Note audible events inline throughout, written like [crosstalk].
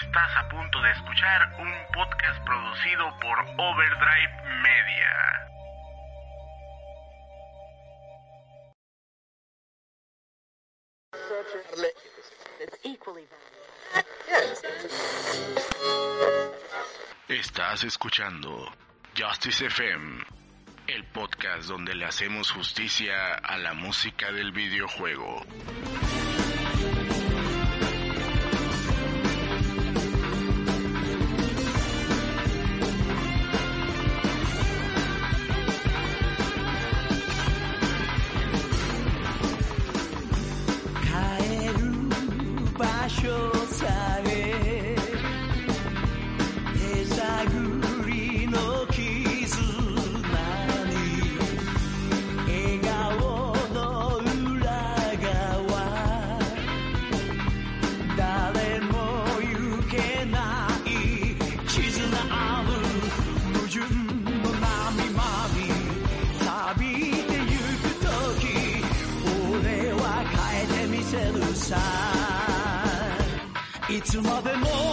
Estás a punto de escuchar un podcast producido por Overdrive Media. Estás escuchando Justice FM, el podcast donde le hacemos justicia a la música del videojuego. いつまでも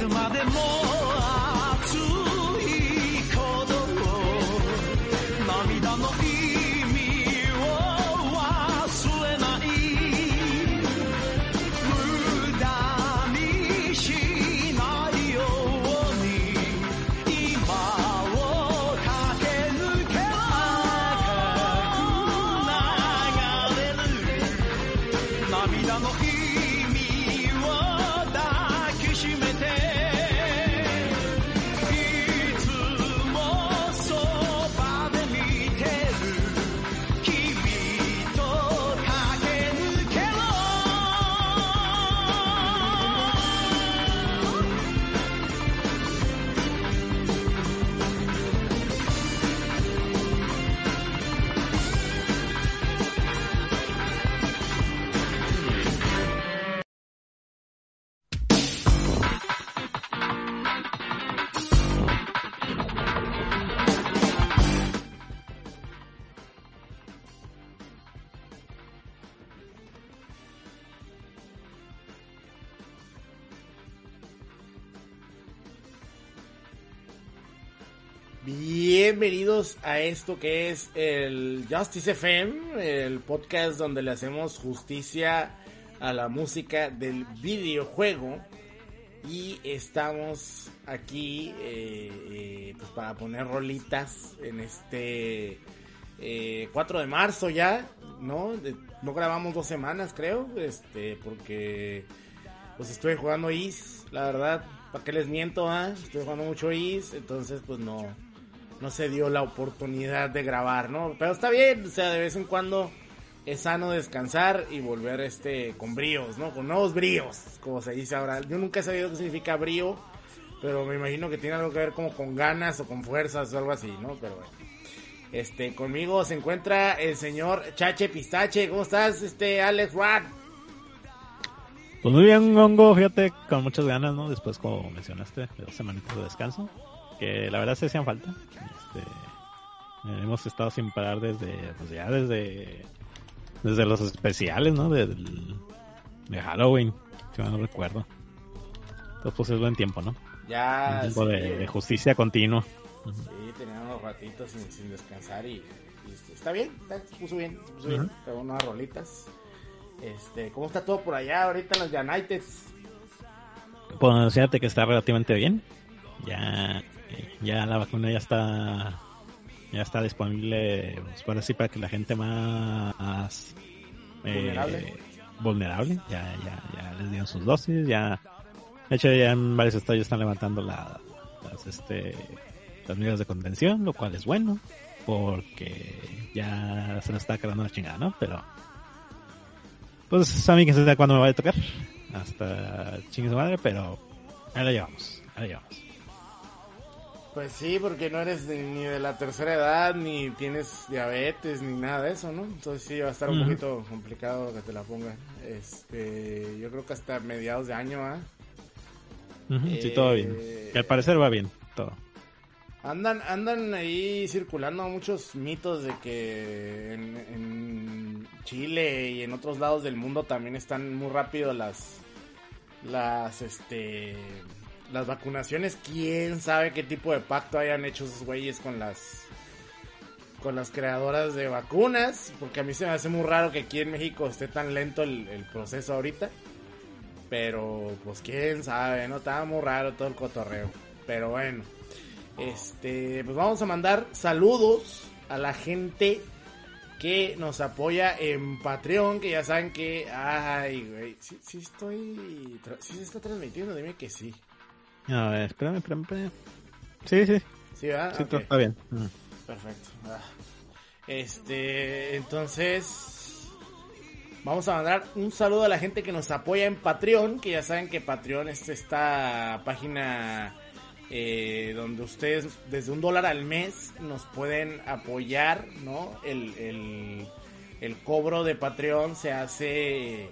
to my amor. Bienvenidos a esto que es el Justice FM, el podcast donde le hacemos justicia a la música del videojuego. Y estamos aquí eh, eh, pues para poner rolitas en este 4 eh, de marzo ya, ¿no? no grabamos dos semanas creo, este, porque pues estoy jugando Is, la verdad, ¿para qué les miento? Ah? Estoy jugando mucho Is, entonces pues no, no se dio la oportunidad de grabar, ¿no? Pero está bien, o sea, de vez en cuando es sano descansar y volver este con bríos, ¿no? Con nuevos bríos, como se dice ahora. Yo nunca he sabido qué significa brío, pero me imagino que tiene algo que ver como con ganas o con fuerzas o algo así, ¿no? Pero bueno. Este, conmigo se encuentra el señor Chache Pistache. ¿Cómo estás, este Alex Rad? Pues muy bien, Hongo, fíjate, con muchas ganas, ¿no? Después, como mencionaste, dos semanitas de descanso que la verdad se hacían falta. Este, hemos estado sin parar desde, pues ya desde, desde los especiales, ¿no? De, de Halloween, si no recuerdo. Entonces, pues es buen tiempo, ¿no? Ya. Un tiempo de, justicia continua. Sí, teníamos ratitos sin, descansar y, está bien, está, se puso bien, se puso bien, unas rolitas. Este, ¿cómo está todo por allá ahorita en los United? Pues fíjate que está relativamente bien. Ya ya la vacuna ya está ya está disponible pues, para así para que la gente más eh, vulnerable, ya, ya, ya les dieron sus dosis, ya de hecho ya en varios estados están levantando la, las este las medidas de contención, lo cual es bueno, porque ya se nos está quedando una chingada, ¿no? Pero pues a mí que se sabe cuándo me va a tocar, hasta chingue su madre, pero ahí la llevamos, ahí la llevamos. Pues sí, porque no eres ni de la tercera edad, ni tienes diabetes, ni nada de eso, ¿no? Entonces sí, va a estar un poquito complicado que te la pongan. Este, yo creo que hasta mediados de año, ¿ah? sí, todo bien. Que al parecer va bien, todo. Andan, andan ahí circulando muchos mitos de que en, en Chile y en otros lados del mundo también están muy rápido las, las, este las vacunaciones, quién sabe qué tipo de pacto hayan hecho esos güeyes con las con las creadoras de vacunas, porque a mí se me hace muy raro que aquí en México esté tan lento el, proceso ahorita. Pero pues quién sabe, no estaba muy raro todo el cotorreo. Pero bueno, este, pues vamos a mandar saludos a la gente que nos apoya en Patreon, que ya saben que, ay, güey, sí, sí estoy, sí se está transmitiendo, dime que sí. A ver, espérame, espérame, espérame. Sí, sí. Sí, ¿verdad? Sí, está bien. Perfecto. Ah. Este, entonces, vamos a mandar un saludo a la gente que nos apoya en Patreon, que ya saben que Patreon es esta página eh, donde ustedes desde un dólar al mes nos pueden apoyar, ¿no? El, el, el cobro de Patreon se hace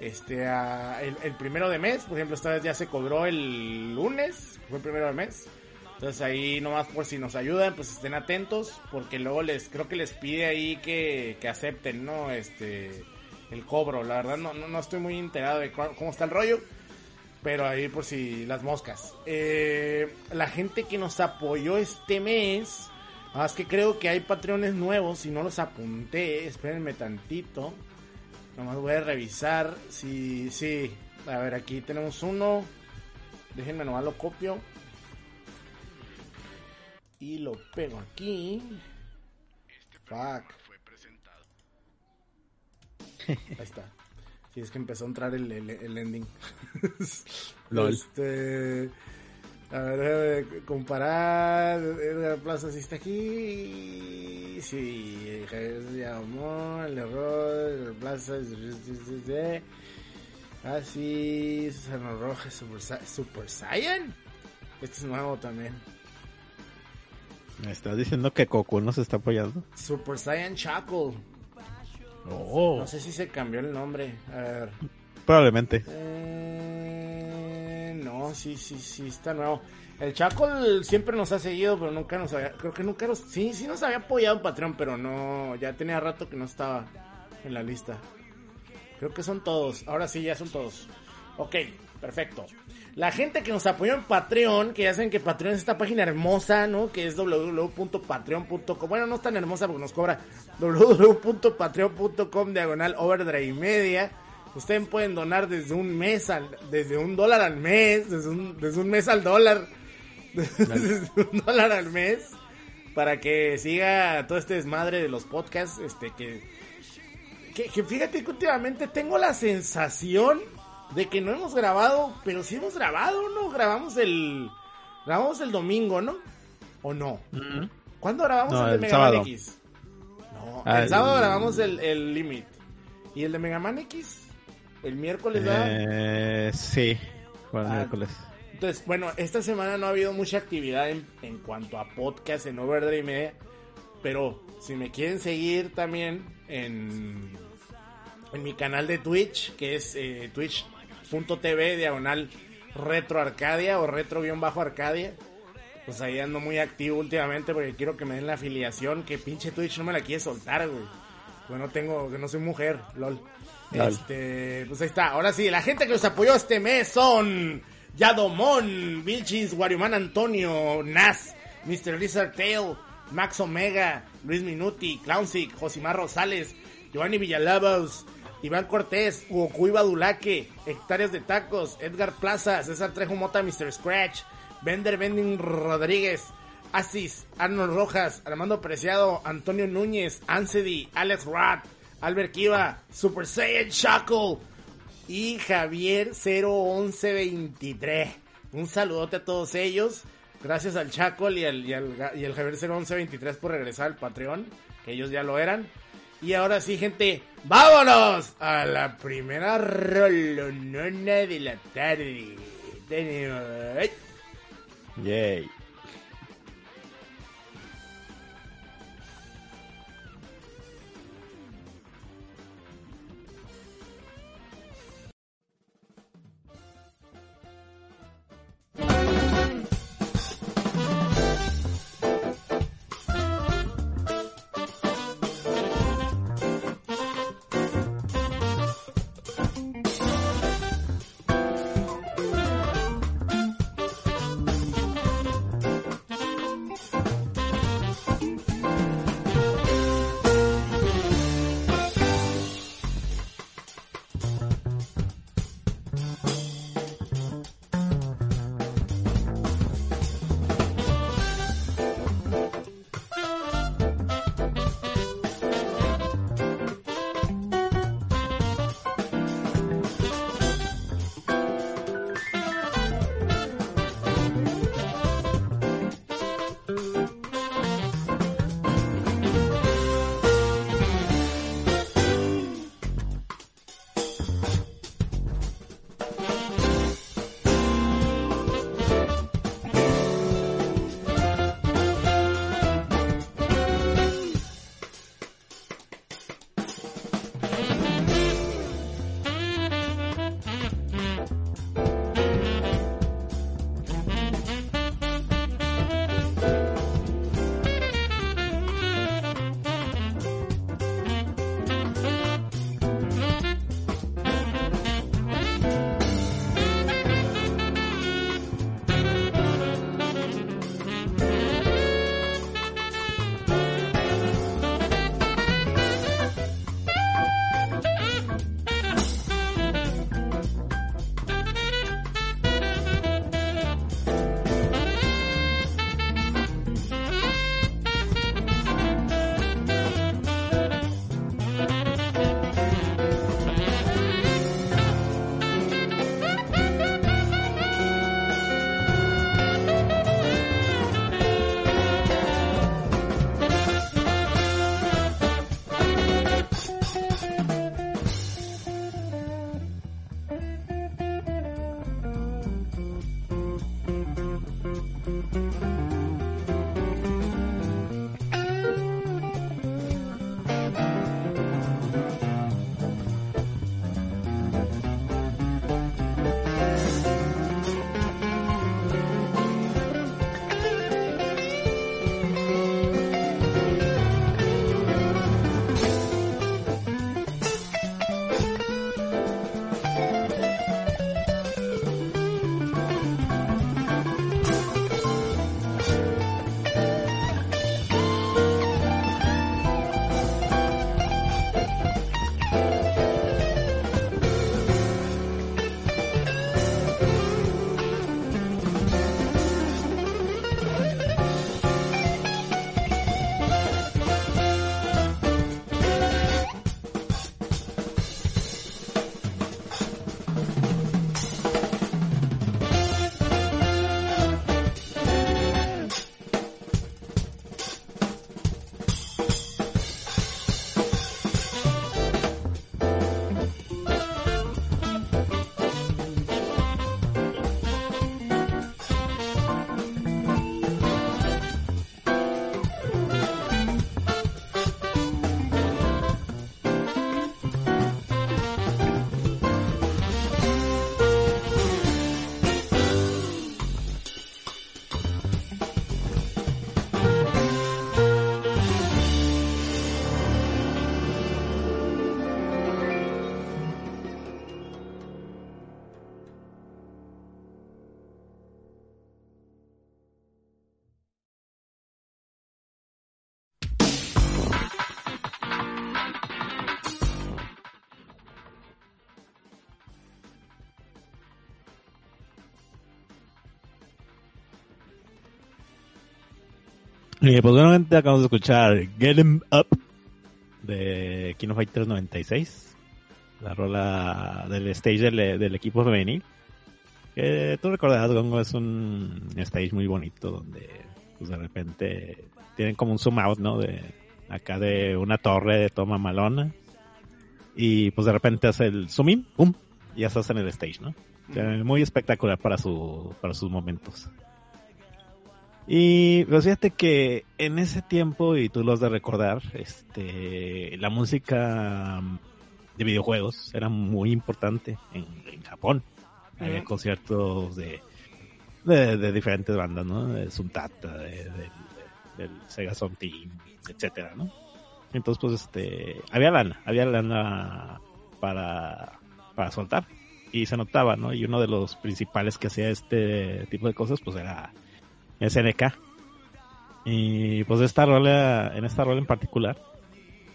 este el, primero de mes, por ejemplo, esta vez ya se cobró el lunes, fue el primero de mes. Entonces ahí nomás por si nos ayudan, pues estén atentos, porque luego les creo que les pide ahí que, que acepten, ¿no? Este el cobro, la verdad no, no, estoy muy enterado de cómo está el rollo, pero ahí por si las moscas. Eh, la gente que nos apoyó este mes, más que creo que hay patrones nuevos y no los apunté, espérenme tantito. Nomás voy a revisar si, sí. A ver, aquí tenemos uno. Déjenme nomás lo copio. Y lo pego aquí. Fuck. Ahí está. Sí, es que empezó a entrar el, el, ending. Este. A ver, comparar. Edgar Plaza si está aquí. Sí, Javier llamó, el error, Edgar Plaza. Ah, sí, Susana Rojas, Super, Super Saiyan. Este es nuevo también. ¿Me estás diciendo que Goku nos está apoyando? Super Saiyan Shackle. Oh. No sé si se cambió el nombre. A ver. Probablemente. Eh no, sí, sí, sí, está nuevo. El Chaco siempre nos ha seguido, pero nunca nos había, creo que nunca nos, sí, sí nos había apoyado en Patreon, pero no, ya tenía rato que no estaba en la lista. Creo que son todos, ahora sí, ya son todos. Ok, perfecto. La gente que nos apoyó en Patreon, que ya saben que Patreon es esta página hermosa, ¿no? Que es www.patreon.com. Bueno, no es tan hermosa porque nos cobra [laughs] www.patreon.com diagonal overdrive media. Ustedes pueden donar desde un mes al, desde un dólar al mes, desde un, desde un mes al dólar, [laughs] desde un dólar al mes, para que siga todo este desmadre de los podcasts, este que, que, que fíjate que últimamente tengo la sensación de que no hemos grabado, pero sí hemos grabado, ¿no? Grabamos el grabamos el domingo, ¿no? ¿O no? ¿Cuándo grabamos No, el de el Mega Man. X? No, Ah, el el- sábado grabamos el, el Limit. ¿Y el de Mega Man X? El miércoles, ¿verdad? Eh, sí, fue el Ah. miércoles. Entonces, bueno, esta semana no ha habido mucha actividad en, en cuanto a podcast en Overdrive Media. Pero si me quieren seguir también en, en mi canal de Twitch, que es eh, twitch.tv diagonal retro arcadia o retro-arcadia. Pues ahí ando muy activo últimamente porque quiero que me den la afiliación. Que pinche Twitch no me la quiere soltar, güey. Pues no tengo, que no soy mujer, lol. Lol. Este, pues ahí está. Ahora sí, la gente que nos apoyó este mes son Yadomon, Vilchis, Guariman Antonio, Nas, Mr. Lizard Tail, Max Omega, Luis Minuti, Clownsic, Josimar Rosales, Giovanni Villalobos, Iván Cortés, Goku Badulaque, Hectáreas de Tacos, Edgar Plaza, César Trejo Mota, Mr. Scratch, Bender Bending Rodríguez, Asis, Arnold Rojas, Armando Preciado, Antonio Núñez, Ansedi, Alex Rat, Albert Kiva, Super Saiyan Shackle y Javier 01123. Un saludote a todos ellos. Gracias al Chacal y al, y al, y al Javier 01123 por regresar al Patreon, que ellos ya lo eran. Y ahora sí, gente, vámonos a la primera rolonona de la tarde. Tenemos- Yay. Y [laughs] pues nuevamente acabamos de escuchar Get 'em Up de Kino Fighters 96. La rola del stage del, del equipo femenil. Que tú recordarás, Gongo, es un stage muy bonito donde pues de repente tienen como un zoom out, ¿no? De acá de una torre de toma malona. Y pues de repente hace el zoom in, ¡pum! Y ya estás en el stage, ¿no? O sea, muy espectacular para su, para sus momentos. Y pues fíjate que en ese tiempo, y tú lo has de recordar, este, la música de videojuegos era muy importante en, en Japón. Había conciertos de, de, de diferentes bandas, ¿no? De Suntata, de, de- de- del Sega Sound Team, etcétera, ¿no? Entonces, pues, este, había lana, había lana para, para soltar. Y se notaba, ¿no? Y uno de los principales que hacía este tipo de cosas, pues era SNK. Y pues esta rola, en esta rola en particular,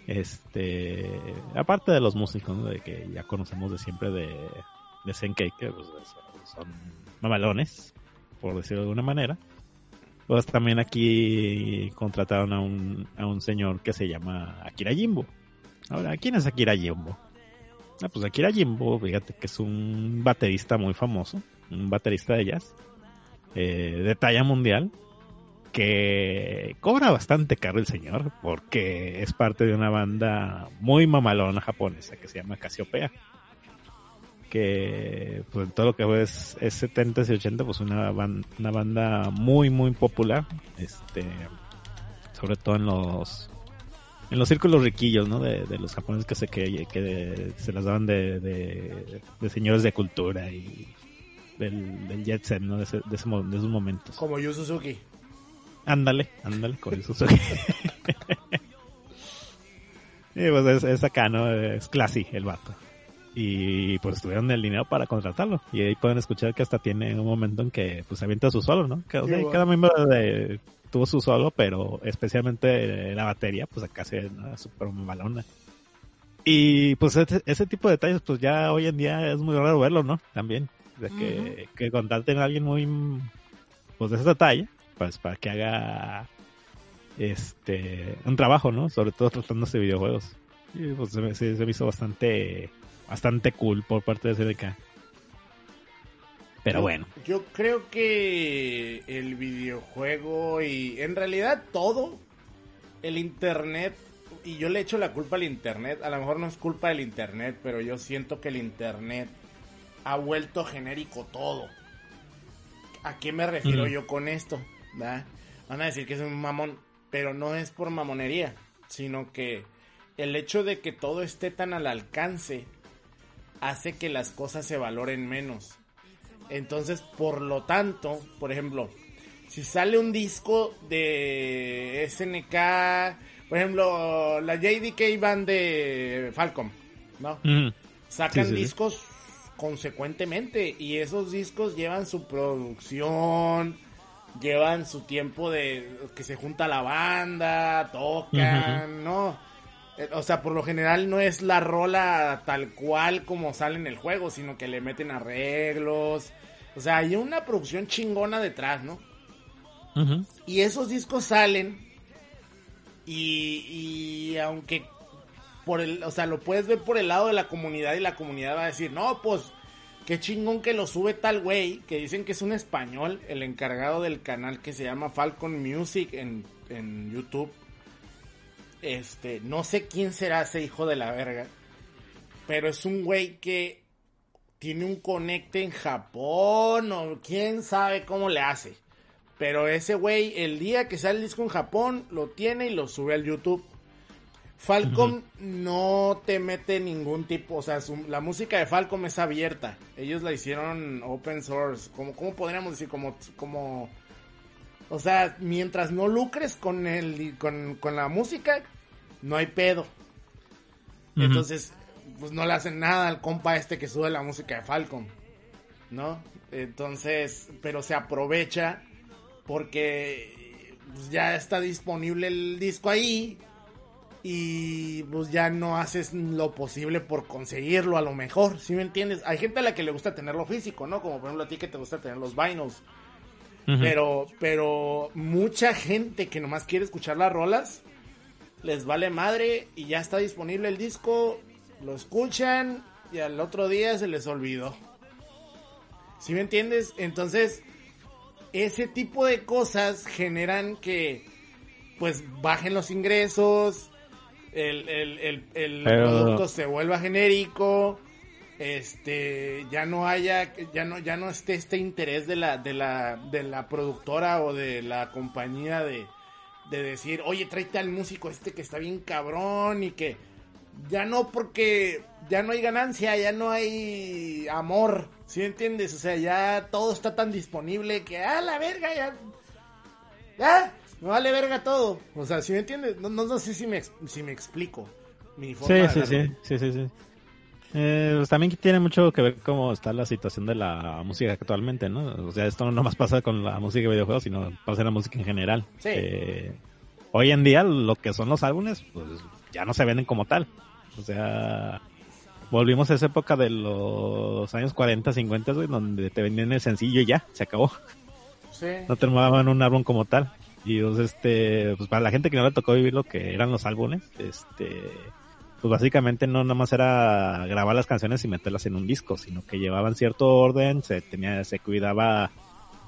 este, aparte de los músicos, de que ya conocemos de siempre de, de Senkei, que pues, son mamalones, por decirlo de alguna manera, pues también aquí contrataron a un, a un señor que se llama Akira Jimbo. Ahora, ¿quién es Akira Jimbo? Ah, pues Akira Jimbo, fíjate que es un baterista muy famoso, un baterista de jazz, eh, de talla mundial, que cobra bastante caro el señor, porque es parte de una banda muy mamalona japonesa que se llama Casiopea. Que pues todo lo que es, es 70 y 80, pues una, ban- una banda muy muy popular, este sobre todo en los en los círculos riquillos, ¿no? De, los japoneses que se que, que se las daban de, de señores de cultura y del, del jet set, ¿no? De, ese, de, ese de esos momentos. Como Yu Suzuki. Ándale, ándale, con eso soy. y pues es, es acá, ¿no? Es classy el vato. Y pues tuvieron el dinero para contratarlo. Y ahí pueden escuchar que hasta tiene un momento en que pues avienta su solo, ¿no? Sea, Qué cada miembro de, tuvo su solo, pero especialmente la batería, pues acá se ¿no? súper malona. Y pues ese, ese tipo de detalles, pues ya hoy en día es muy raro verlo, ¿no? También. De que, que contraten a alguien muy, pues de esa talla, pues para que haga este un trabajo, ¿no? Sobre todo tratándose de videojuegos. Y pues se me, se- se me hizo bastante bastante cool por parte de CDK. Pero bueno, Yo creo que el videojuego y en realidad todo, el internet, y yo le echo la culpa al internet, a lo mejor no es culpa del internet, pero yo siento que el internet ha vuelto genérico todo. ¿A qué me refiero Ujú. yo con esto? ¿verdad? Van a decir que es un mamón, pero no es por mamonería, sino que el hecho de que todo esté tan al alcance hace que las cosas se valoren menos. Entonces, por lo tanto, por ejemplo, si sale un disco de SNK, por ejemplo, la JDK Band de Falcom, ¿no? Sacan Sí, sí, sí. discos consecuentemente y esos discos llevan su producción, llevan su tiempo de que se junta la banda, tocan, ¿no? Eh, O sea, por lo general no es la rola tal cual como sale en el juego, sino que le meten arreglos. O sea, hay una producción chingona detrás, ¿no? Y esos discos salen y, y aunque por el, o sea, lo puedes ver por el lado de la comunidad y la comunidad va a decir, no, pues qué chingón que lo sube tal güey, que dicen que es un español, el encargado del canal que se llama Falcon Music en, en YouTube. Este, no sé quién será ese hijo de la verga, pero es un güey que tiene un conecte en Japón o quién sabe cómo le hace. Pero ese güey, el día que sale el disco en Japón, lo tiene y lo sube al YouTube. Falcom no te mete ningún tipo, o sea, su- la música de Falcom es abierta. Ellos la hicieron open source, como, ¿cómo podríamos decir? Como, como, o sea, mientras no lucres con el, con, con la música, no hay pedo. Entonces, pues no le hacen nada al compa este que sube la música de Falcon, ¿no? Entonces, pero se aprovecha porque pues, ya está disponible el disco ahí y pues ya no haces lo posible por conseguirlo a lo mejor, ¿sí me entiendes? Hay gente a la que le gusta tenerlo físico, ¿no? Como por ejemplo a ti que te gusta tener los vinyls. Ujú. Pero, pero mucha gente que nomás quiere escuchar las rolas, les vale madre y ya está disponible el disco, lo escuchan y al otro día se les olvidó. ¿Sí me entiendes? Entonces, ese tipo de cosas generan que, pues, bajen los ingresos, el, el, el, el Pero- producto se vuelva genérico, este, ya no haya, ya no, ya no esté este interés de la, de la, de la productora o de la compañía de, de decir, oye, tráete al músico este que está bien cabrón y que ya no porque ya no hay ganancia, ya no hay amor, ¿sí entiendes? O sea, ya todo está tan disponible que, ah, la verga, ya, ya, me vale verga todo. O sea, ¿sí me entiendes? No, no, no sé si me, si me explico mi forma Sí, de sí, sí, sí, sí, sí. Eh, pues también tiene mucho que ver cómo está la situación de la música actualmente, ¿no? O sea, esto no nomás pasa con la música de videojuegos, sino pasa en la música en general. Sí. Eh, hoy en día lo que son los álbumes, pues ya no se venden como tal. O sea, volvimos a esa época de los años 40, 50, güey, donde te vendían el sencillo y ya, se acabó. Sí. No terminaban un álbum como tal. Y pues, este, pues para la gente que no le tocó vivir lo que eran los álbumes, este, pues básicamente no nada más era grabar las canciones y meterlas en un disco, sino que llevaban cierto orden, se tenía, se cuidaba,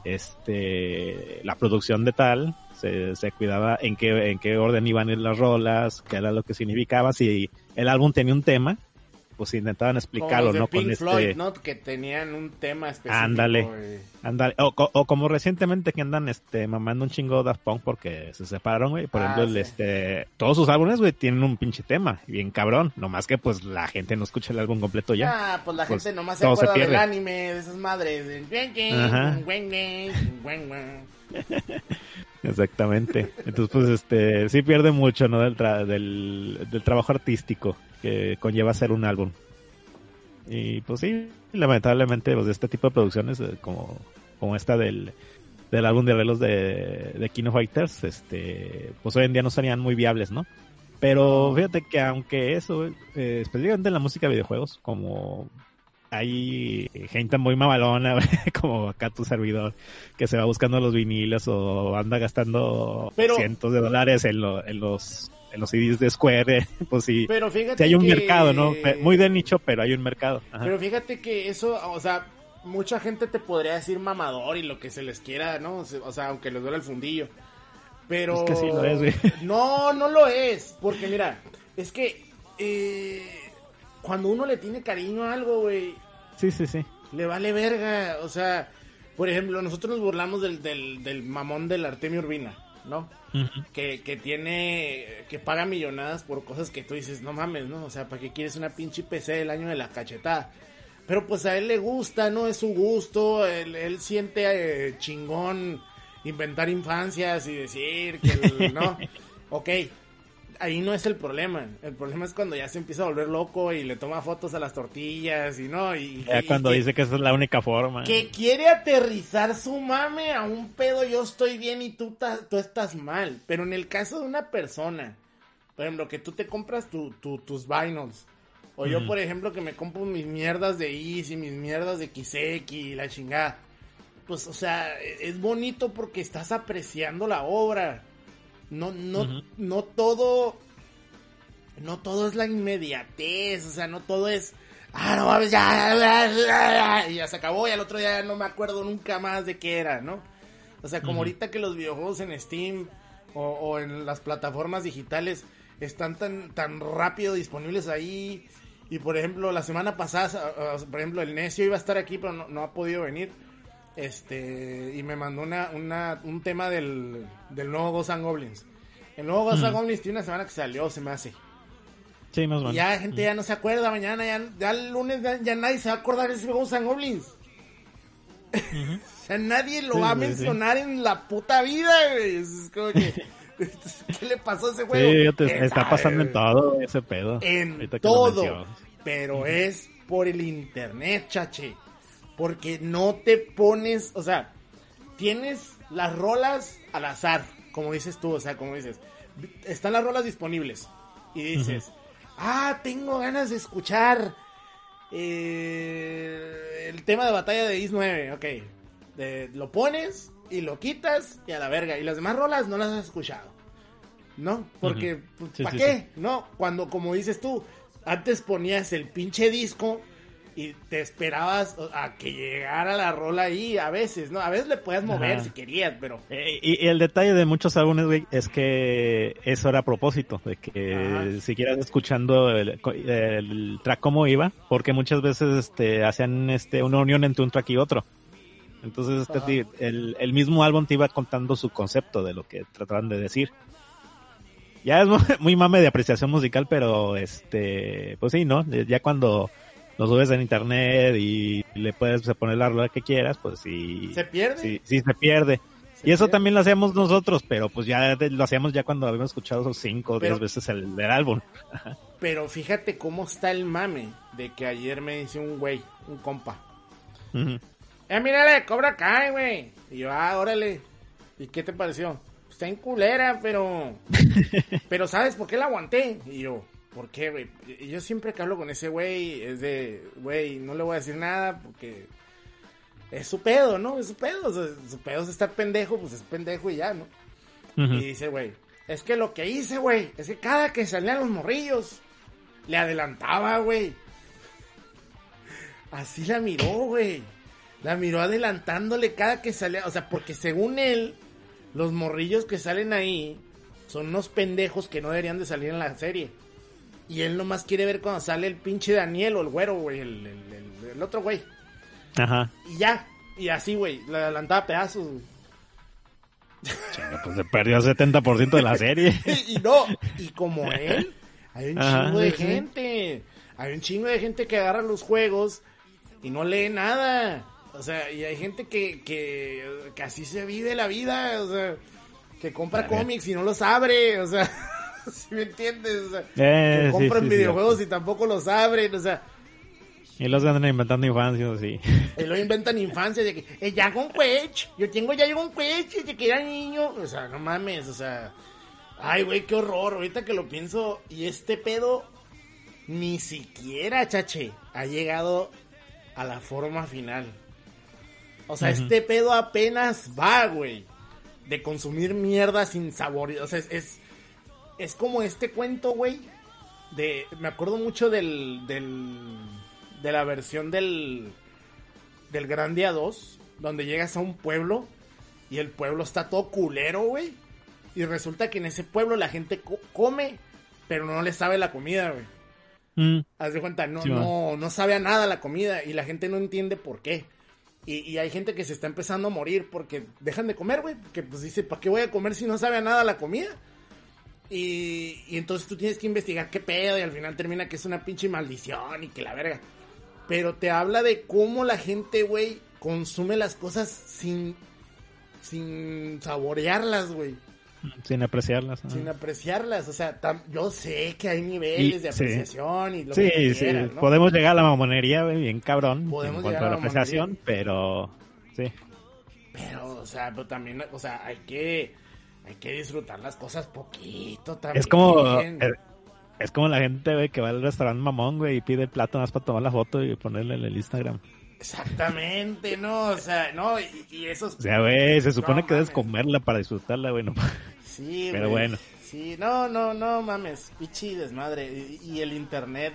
este, la producción de tal, se, se cuidaba en qué, en qué orden iban a ir las rolas, qué era lo que significaba, si el álbum tenía un tema, pues intentaban Como explicarlo, de ¿no? Pink Con este, Floyd, ¿no? Que tenían un tema específico. Ándale. Ándale, o, co- o como recientemente que andan este mamando un chingo Daft Punk porque se separaron, güey. Por Ah, ejemplo, el, este todos sus álbumes, güey, tienen un pinche tema, bien cabrón, nomás que pues la gente no escucha el álbum completo ya. Ah, pues la Pues, gente nomás se acuerda del anime, de esas madres. guen, Ajá. [laughs] Exactamente. Entonces, pues este sí pierde mucho, ¿no? Del, tra- del, del trabajo artístico que conlleva hacer un álbum. Y pues sí, lamentablemente, pues este tipo de producciones eh, como, como esta del, del álbum de arreglos de, de Kino Fighters, este, pues hoy en día no serían muy viables, ¿no? Pero fíjate que aunque eso, eh, específicamente en la música de videojuegos, como hay gente muy mamalona, [laughs] como acá tu servidor, que se va buscando los vinilos o anda gastando Pero- cientos de dólares en, lo- en los los CDs de Square, eh, [laughs] pues sí, Pero fíjate sí hay un que- mercado, ¿no? Muy de nicho, pero hay un mercado. Ajá. Pero fíjate que eso, o sea, mucha gente te podría decir mamador y lo que se les quiera, ¿no? O sea, o sea, aunque les duele el fundillo. Pero... Es que sí lo es, güey. [laughs] No, no lo es. Porque mira, es que eh, cuando uno le tiene cariño a algo, güey, Sí, sí, sí. le vale verga. O sea, por ejemplo, nosotros nos burlamos del, del, del mamón del Artemio Urbina, ¿no? Que, que tiene, que paga millonadas por cosas que tú dices, no mames, ¿no? O sea, ¿para qué quieres una pinche PC del año de la cachetada? Pero pues a él le gusta, ¿no? Es su gusto, él, él siente eh, chingón inventar infancias y decir que, el- ¿no? [laughs] Ok, ahí no es el problema. El problema es cuando ya se empieza a volver loco y le toma fotos a las tortillas y no, y... Ya y- cuando y- dice que esa es la única forma. que quiere aterrizar su mame a un pedo yo estoy bien y tú, ta- tú estás mal. Pero en el caso de una persona, por ejemplo, que tú te compras tu, tu- tus vinyls. O yo, por ejemplo, que me compro mis mierdas de Easy, mis mierdas de Kiseki y la chingada. Pues, o sea, e- es bonito porque estás apreciando la obra. No, no, no todo. No todo es la inmediatez. O sea, no todo es. Ah, no mames, ya, ya, ya, ya", y ya se acabó. Y al otro día no me acuerdo nunca más de qué era, ¿no? O sea, como ahorita que los videojuegos en Steam o, o en las plataformas digitales están tan, tan rápido disponibles ahí. Y por ejemplo, la semana pasada, por ejemplo, el necio iba a estar aquí, pero no, no ha podido venir. Este, y me mandó una, una, un tema del, del nuevo Ghosts and Goblins. El nuevo Ghosts and Ujú. Goblins tiene una semana que salió, se me hace. Sí, más o Y menos. ya la gente ya no se acuerda, mañana ya, ya el lunes ya, ya nadie se va a acordar de ese Ghosts and Goblins. [laughs] o sea, nadie lo Sí, va a sí. mencionar en la puta vida, güey. Es como que, [laughs] [laughs] ¿qué le pasó a ese juego? Sí, está pasando en todo ese pedo. en todo. Pero es por el internet, chache. Porque no te pones, o sea, tienes las rolas al azar, como dices tú, o sea, como dices, están las rolas disponibles. Y dices, ah, tengo ganas de escuchar eh, el tema de batalla de Is 9, ok. De- lo pones y lo quitas y a la verga. Y las demás rolas no las has escuchado. ¿No? Porque, Sí, ¿para sí, qué? No, cuando, como dices tú, antes ponías el pinche disco y te esperabas a que llegara la rola ahí a veces, ¿no? A veces le puedes mover Ajá. si querías, pero... Eh, Y, y el detalle de muchos álbumes, güey, es que eso era a propósito, de que siguieras escuchando el, el track como iba, porque muchas veces este, hacían este, una unión entre un track y otro. Entonces este, el, el mismo álbum te iba contando su concepto de lo que trataban de decir. Ya es [laughs] muy, muy mame de apreciación musical, pero este, pues sí, ¿no? Ya cuando lo subes en internet y le puedes poner la rola que quieras, pues sí. ¿Se pierde? Sí, sí se pierde. Se Y eso pierde. también lo hacíamos nosotros, pero pues ya lo hacíamos ya cuando habíamos escuchado esos cinco o diez veces el, el álbum. [laughs] Pero fíjate cómo está el mame de que ayer me dice un güey, un compa. Ujú. Eh, mírale, Cobra Kai, güey. Y yo, ah, órale. ¿Y qué te pareció? Está en culera, pero... [laughs] pero ¿sabes por qué la aguanté? Y yo, ¿por qué, güey? Yo siempre que hablo con ese güey es de, güey, no le voy a decir nada porque... Es su pedo, ¿no? Es su pedo. O sea, su pedo es estar pendejo, pues es pendejo y ya, ¿no? Y dice, güey, es que lo que hice, güey, es que cada que salían los morrillos, le adelantaba, güey. Así la miró, güey. La miró adelantándole cada que salía. O sea, porque según él, los morrillos que salen ahí son unos pendejos que no deberían de salir en la serie. Y él nomás quiere ver cuando sale el pinche Daniel o el güero, güey, el, el- el- el otro güey. Ajá. Y ya. Y así, güey, le adelantaba pedazos, güey. Chinga, pues se perdió el 70% de la serie. [laughs] y no, y como él, hay un Ajá, chingo de sí, gente. Hay un chingo de gente que agarra los juegos y no lee nada. O sea, y hay gente que, que, que así se vive la vida. O sea, que compra cómics y no los abre. O sea, [laughs] si me entiendes? O sea, Eh, que compran sí, sí. videojuegos y tampoco los abren. O sea, Y los andan inventando infancias, sí. y lo inventan infancia de que eh, ya con Quech, yo tengo ya con Quech desde que era niño. O sea, no mames, o sea, ay, güey, qué horror. Ahorita que lo pienso, y este pedo ni siquiera, chache, ha llegado a la forma final. O sea, este pedo apenas va, güey, de consumir mierda sin sabor. O sea, es, es, es como este cuento, güey, de, me acuerdo mucho del, del, de la versión del, del Gran Día 2, donde llegas a un pueblo y el pueblo está todo culero, güey. Y resulta que en ese pueblo la gente co- come, pero no le sabe la comida, güey. Mm, Haz de cuenta, no, Sí, no, no sabe a nada la comida y la gente no entiende por qué. Y, y hay gente que se está empezando a morir porque dejan de comer, güey. Que pues dice, ¿para qué voy a comer si no sabe a nada la comida? Y, y entonces tú tienes que investigar qué pedo y al final termina que es una pinche maldición y que la verga. Pero te habla de cómo la gente, güey, consume las cosas sin, sin saborearlas, güey. sin apreciarlas. ¿no? Sin apreciarlas. O sea, tam- yo sé que hay niveles Y- de sí. apreciación y lo Sí, que sí, quieras, ¿no? podemos llegar a la mamonería, güey, bien cabrón, Podemos en cuanto llegar a la apreciación, pero sí. Pero, o sea, pero también, o sea, hay que, hay que disfrutar las cosas poquito también. Es como es, es como la gente, güey, que va al restaurante mamón, güey, y pide plata más para tomar la foto y ponerle en el Instagram. Exactamente, no, o sea, no, y, y esos... O sea, güey, se supone No que debes comerla para disfrutarla, güey, no Sí, pero bueno. Sí, no, no, no mames, pichi desmadre. Y, y el internet.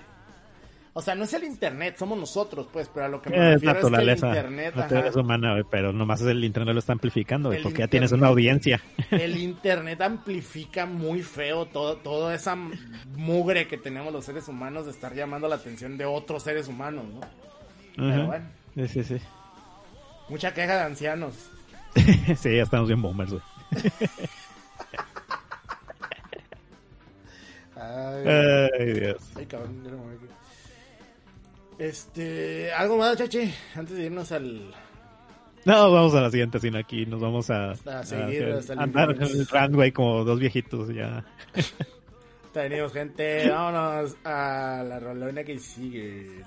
O sea, no es el internet, somos nosotros, pues, pero a lo que me Es refiero es que el naturaleza, internet, ajá, naturaleza humana, güey, pero nomás es el internet lo está amplificando, porque ya tienes una audiencia. el internet amplifica muy feo todo, toda esa mugre que tenemos los seres humanos de estar llamando la atención de otros seres humanos, ¿no? Pero bueno, Sí, sí, sí. mucha queja de ancianos. [laughs] sí, ya estamos bien boomers, güey. [laughs] Ay, Ay, Dios. ay, cabrón, ya no me voy. Este, algo más, chache, antes de irnos al No, vamos a la siguiente, sino aquí nos vamos a, A seguir hacer- hasta el andar en el run, güey, como dos viejitos ya. [laughs] Tenemos gente, vámonos a la rolona que sigue.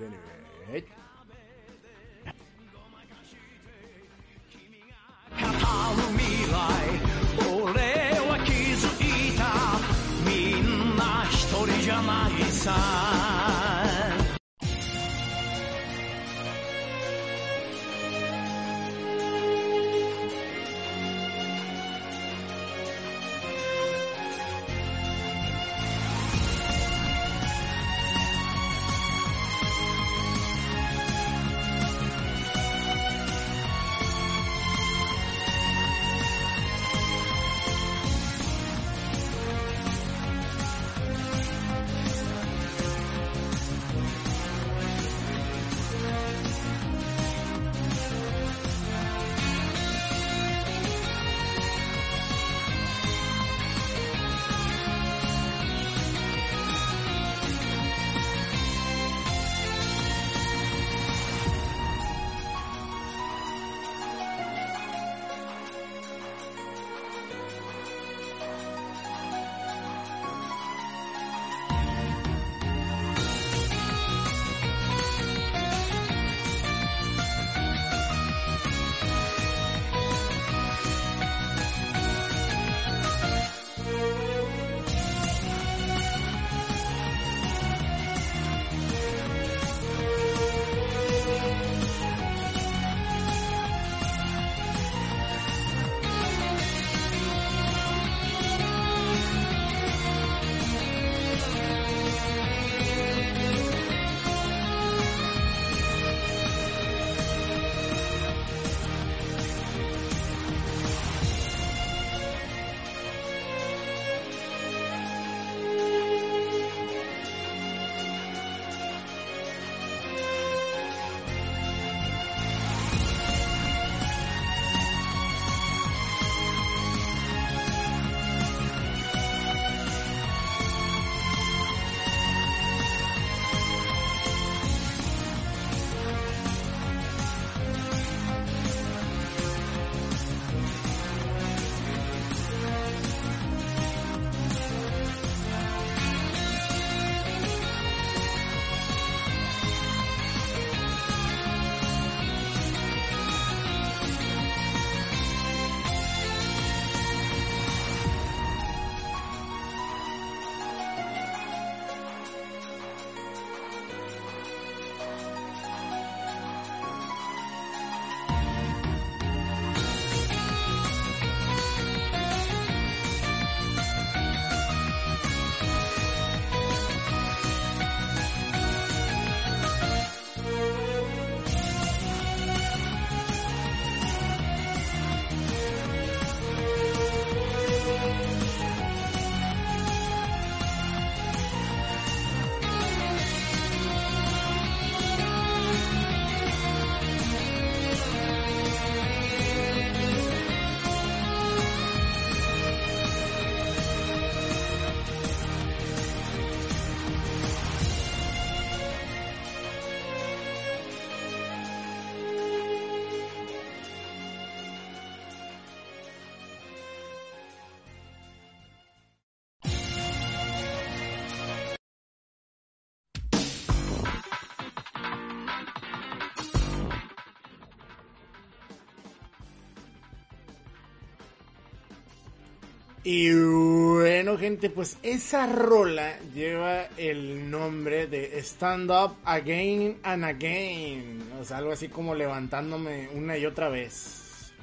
Y bueno, gente, pues esa rola lleva el nombre de Stand Up Again and Again. O sea, algo así como levantándome una y otra vez.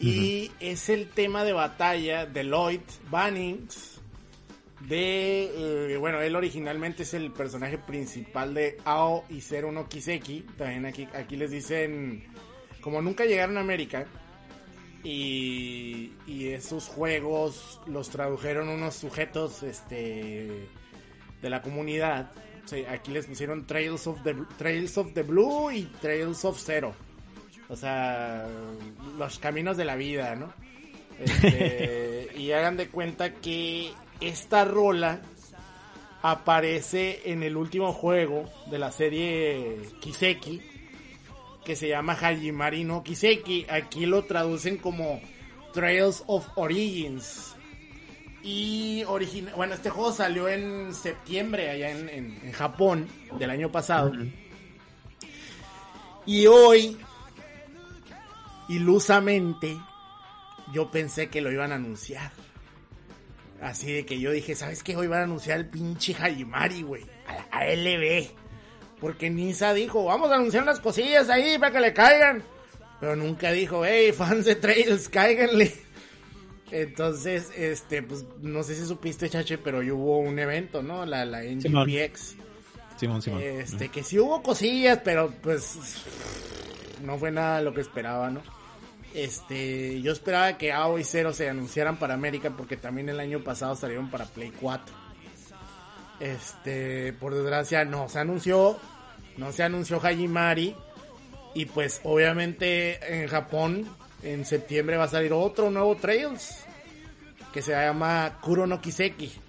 Y es el tema de batalla de Lloyd Bannings. De. eh, bueno, él originalmente es el personaje principal de Ao y no Kiseki. También aquí, aquí les dicen. Como nunca llegaron a América. Y, y esos juegos los tradujeron unos sujetos este de la comunidad. Sí, aquí les pusieron Trails of the Trails of the Blue y Trails of Zero. O sea, los caminos de la vida, ¿no? Este, [laughs] y hagan de cuenta que esta rola aparece en el último juego de la serie Kiseki que se llama Hajimari no Kiseki. Aquí lo traducen como Trails of Origins. Y origina bueno, este juego salió en septiembre allá en, en- en Japón del año pasado. Y hoy, ilusamente, yo pensé que lo iban a anunciar. Así de que yo dije, ¿sabes qué? Hoy van a anunciar el pinche Hajimari, güey. A la LB. Porque Nisa dijo, vamos a anunciar unas cosillas ahí para que le caigan. Pero nunca dijo, hey, fans de Trails, cáiganle. [laughs] Entonces, este, pues, no sé si supiste, chache, pero hoy hubo un evento, ¿no? La, la Simón. NGPX. Simón, Simón. Este, que sí hubo cosillas, pero pues no fue nada lo que esperaba, ¿no? Este, yo esperaba que AO y Zero se anunciaran para América porque también el año pasado salieron para Play 4. Este, por desgracia no se anunció, no se anunció Hajimari y pues obviamente en Japón en septiembre va a salir otro nuevo Trails que se llama Kuro no Kiseki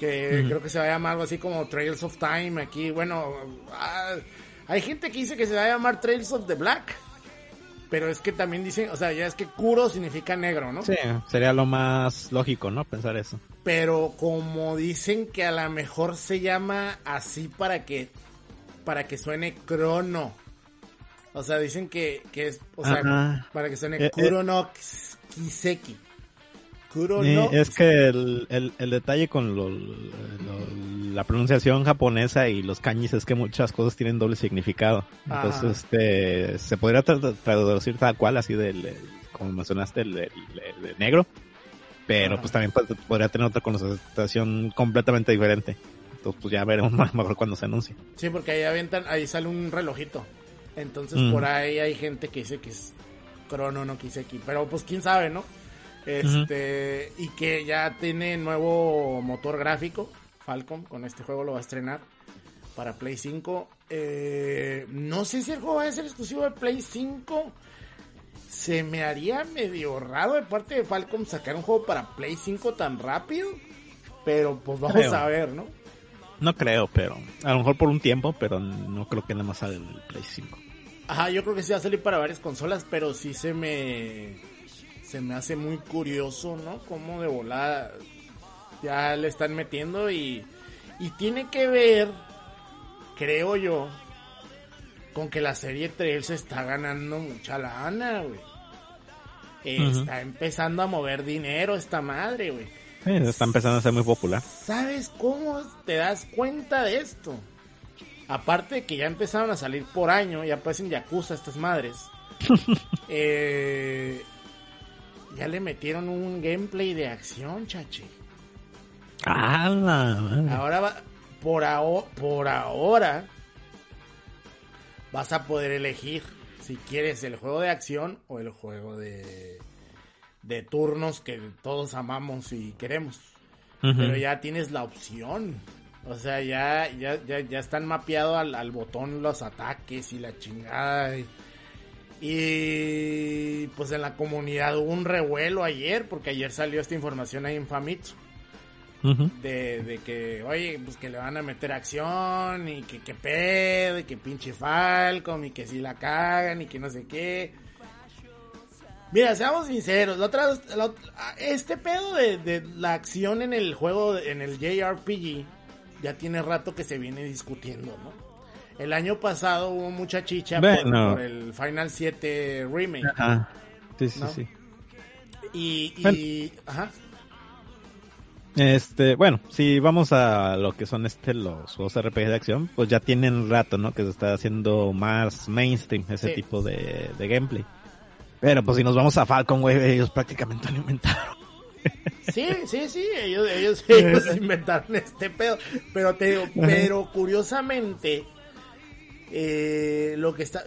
que creo que se va a llamar algo así como Trails of Time aquí. Bueno, ah, hay gente que dice que se va a llamar Trails of the Black. Pero es que también dicen, o sea, ya es que Kuro significa negro, ¿no? Sí, sería lo más lógico, ¿no? Pensar eso. Pero como dicen que a lo mejor se llama así para que para que suene crono. O sea, dicen que, que es, o sea, Ajá. para que suene Eh, eh. Kuro no Kiseki. Kuro Eh, no es que el, el, el detalle con lo- lo- la pronunciación japonesa y los kanjis es que muchas cosas tienen doble significado. Entonces, este, se podría tra- traducir tal cual, así del, el- como mencionaste, el, el- negro. Pero Ajá. pues también pod- podría tener otra connotación completamente diferente. Entonces, pues ya veremos [laughs] más mejor cuando se anuncie. Sí, porque ahí avientan, ahí sale un relojito. Entonces Mm. por ahí hay gente que dice que es Crono no Kiseki. Pero pues quién sabe, ¿no? Este, y que ya tiene nuevo motor gráfico. Falcon, con este juego lo va a estrenar para Play 5. Eh, no sé si el juego va a ser exclusivo de Play 5. Se me haría medio raro de parte de Falcon sacar un juego para Play 5 tan rápido. Pero pues vamos Creo. a ver, ¿no? No creo, pero a lo mejor por un tiempo, pero no creo que nada más sale el Play 5. Ajá, yo creo que sí va a salir para varias consolas, pero sí se me se me hace muy curioso, ¿no? Cómo de volada ya le están metiendo y y tiene que ver, creo yo, con que la serie 3 se está ganando mucha lana, güey. Eh. Está empezando a mover dinero esta madre, güey. Sí, está empezando a ser muy popular. ¿Sabes cómo te das cuenta de esto? Aparte de que ya empezaron a salir por año, ya parecen Yakuza estas madres. [laughs] eh, ya le metieron un gameplay de acción, chachi. ¡Ah! Ahora va, por, aho- por ahora vas a poder elegir si quieres el juego de acción o el juego de, de turnos que todos amamos y queremos. Pero ya tienes la opción. O sea, ya, ya, ya, ya están mapeados al, al botón los ataques y la chingada. Y, y, pues en la comunidad hubo un revuelo ayer, porque ayer salió esta información ahí en Famitsu. De, de que, oye, pues que le van a meter acción y que qué pedo y que pinche Falcon y que si la cagan y que no sé qué. Mira, seamos sinceros, la otra, la ot- este pedo de, de la acción en el juego, en el JRPG, ya tiene rato que se viene discutiendo, ¿no? El año pasado hubo mucha chicha por- Bueno. por, el Final 7 Remake. Ajá. Sí, sí, ¿No? sí. Y, y ajá. Este, bueno, si vamos a lo que son este los juegos RPG de acción, pues ya tienen rato, ¿no? Que se está haciendo más mainstream ese Sí. tipo de, de gameplay. Pero pues si nos vamos a Falcon, güey, ellos prácticamente lo inventaron. Sí, sí, sí, ellos, ellos, [laughs] ellos inventaron este pedo. Pero te digo, pero curiosamente, eh, lo que está,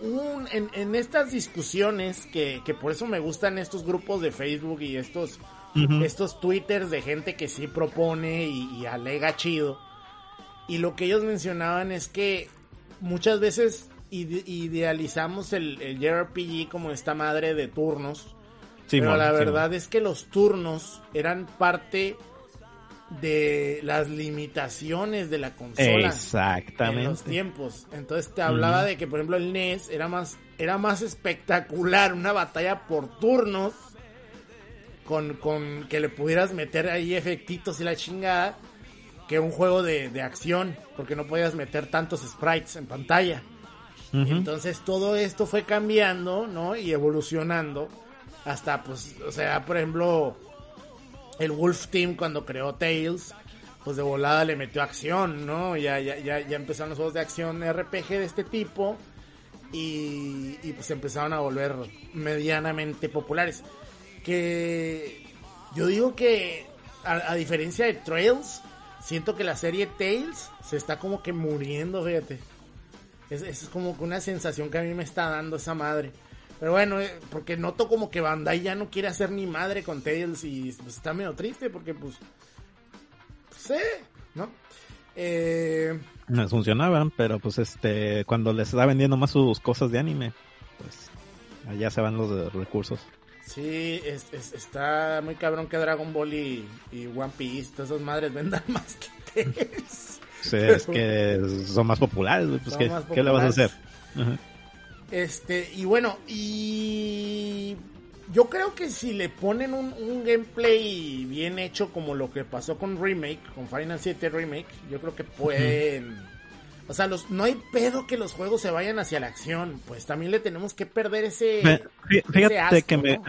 un- en, en estas discusiones que, que por eso me gustan estos grupos de Facebook y estos, Ujú. estos twitters de gente que sí propone y, y alega chido. Y lo que ellos mencionaban es que muchas veces ide- idealizamos el, el JRPG como esta madre de turnos. Sí, pero la sí, verdad es que los turnos eran parte de las limitaciones de la consola en los Exactamente. tiempos. Entonces te hablaba de que, por ejemplo, el NES era más, era más espectacular una batalla por turnos con, con que le pudieras meter ahí efectitos y la chingada que un juego de, de acción, porque no podías meter tantos sprites en pantalla. Entonces todo esto fue cambiando, ¿no? Y evolucionando hasta, pues, o sea, por ejemplo, el Wolf Team cuando creó Tales, pues de volada le metió acción, ¿no? Ya, ya, ya, ya empezaron los juegos de acción RPG de este tipo y, pues empezaron a volver medianamente populares. Que yo digo que, a, diferencia de Trails, siento que la serie Tales se está como que muriendo, fíjate. Es, es como que una sensación que a mí me está dando esa madre. Pero bueno, eh, porque noto como que Bandai ya no quiere hacer ni madre con Tales y pues, está medio triste porque pues... Sí, ¿no? Eh, No funcionaban, pero pues este, cuando les está vendiendo más sus cosas de anime, pues allá se van los eh, recursos. sí, es, es- está muy cabrón que Dragon Ball y, y One Piece, todas esas madres vendan [laughs] más que Tales. Sí, es que son más populares, pues ¿qué, más ¿qué le vas a hacer? populares. Ajá. Este, y bueno, y yo creo que si le ponen un, un gameplay bien hecho como lo que pasó con Remake, con Final 7 Remake, yo creo que pueden... O sea, los, no hay pedo que los juegos se vayan hacia la acción, pues también le tenemos que perder ese... Me- fíjate asco, que me, ¿no?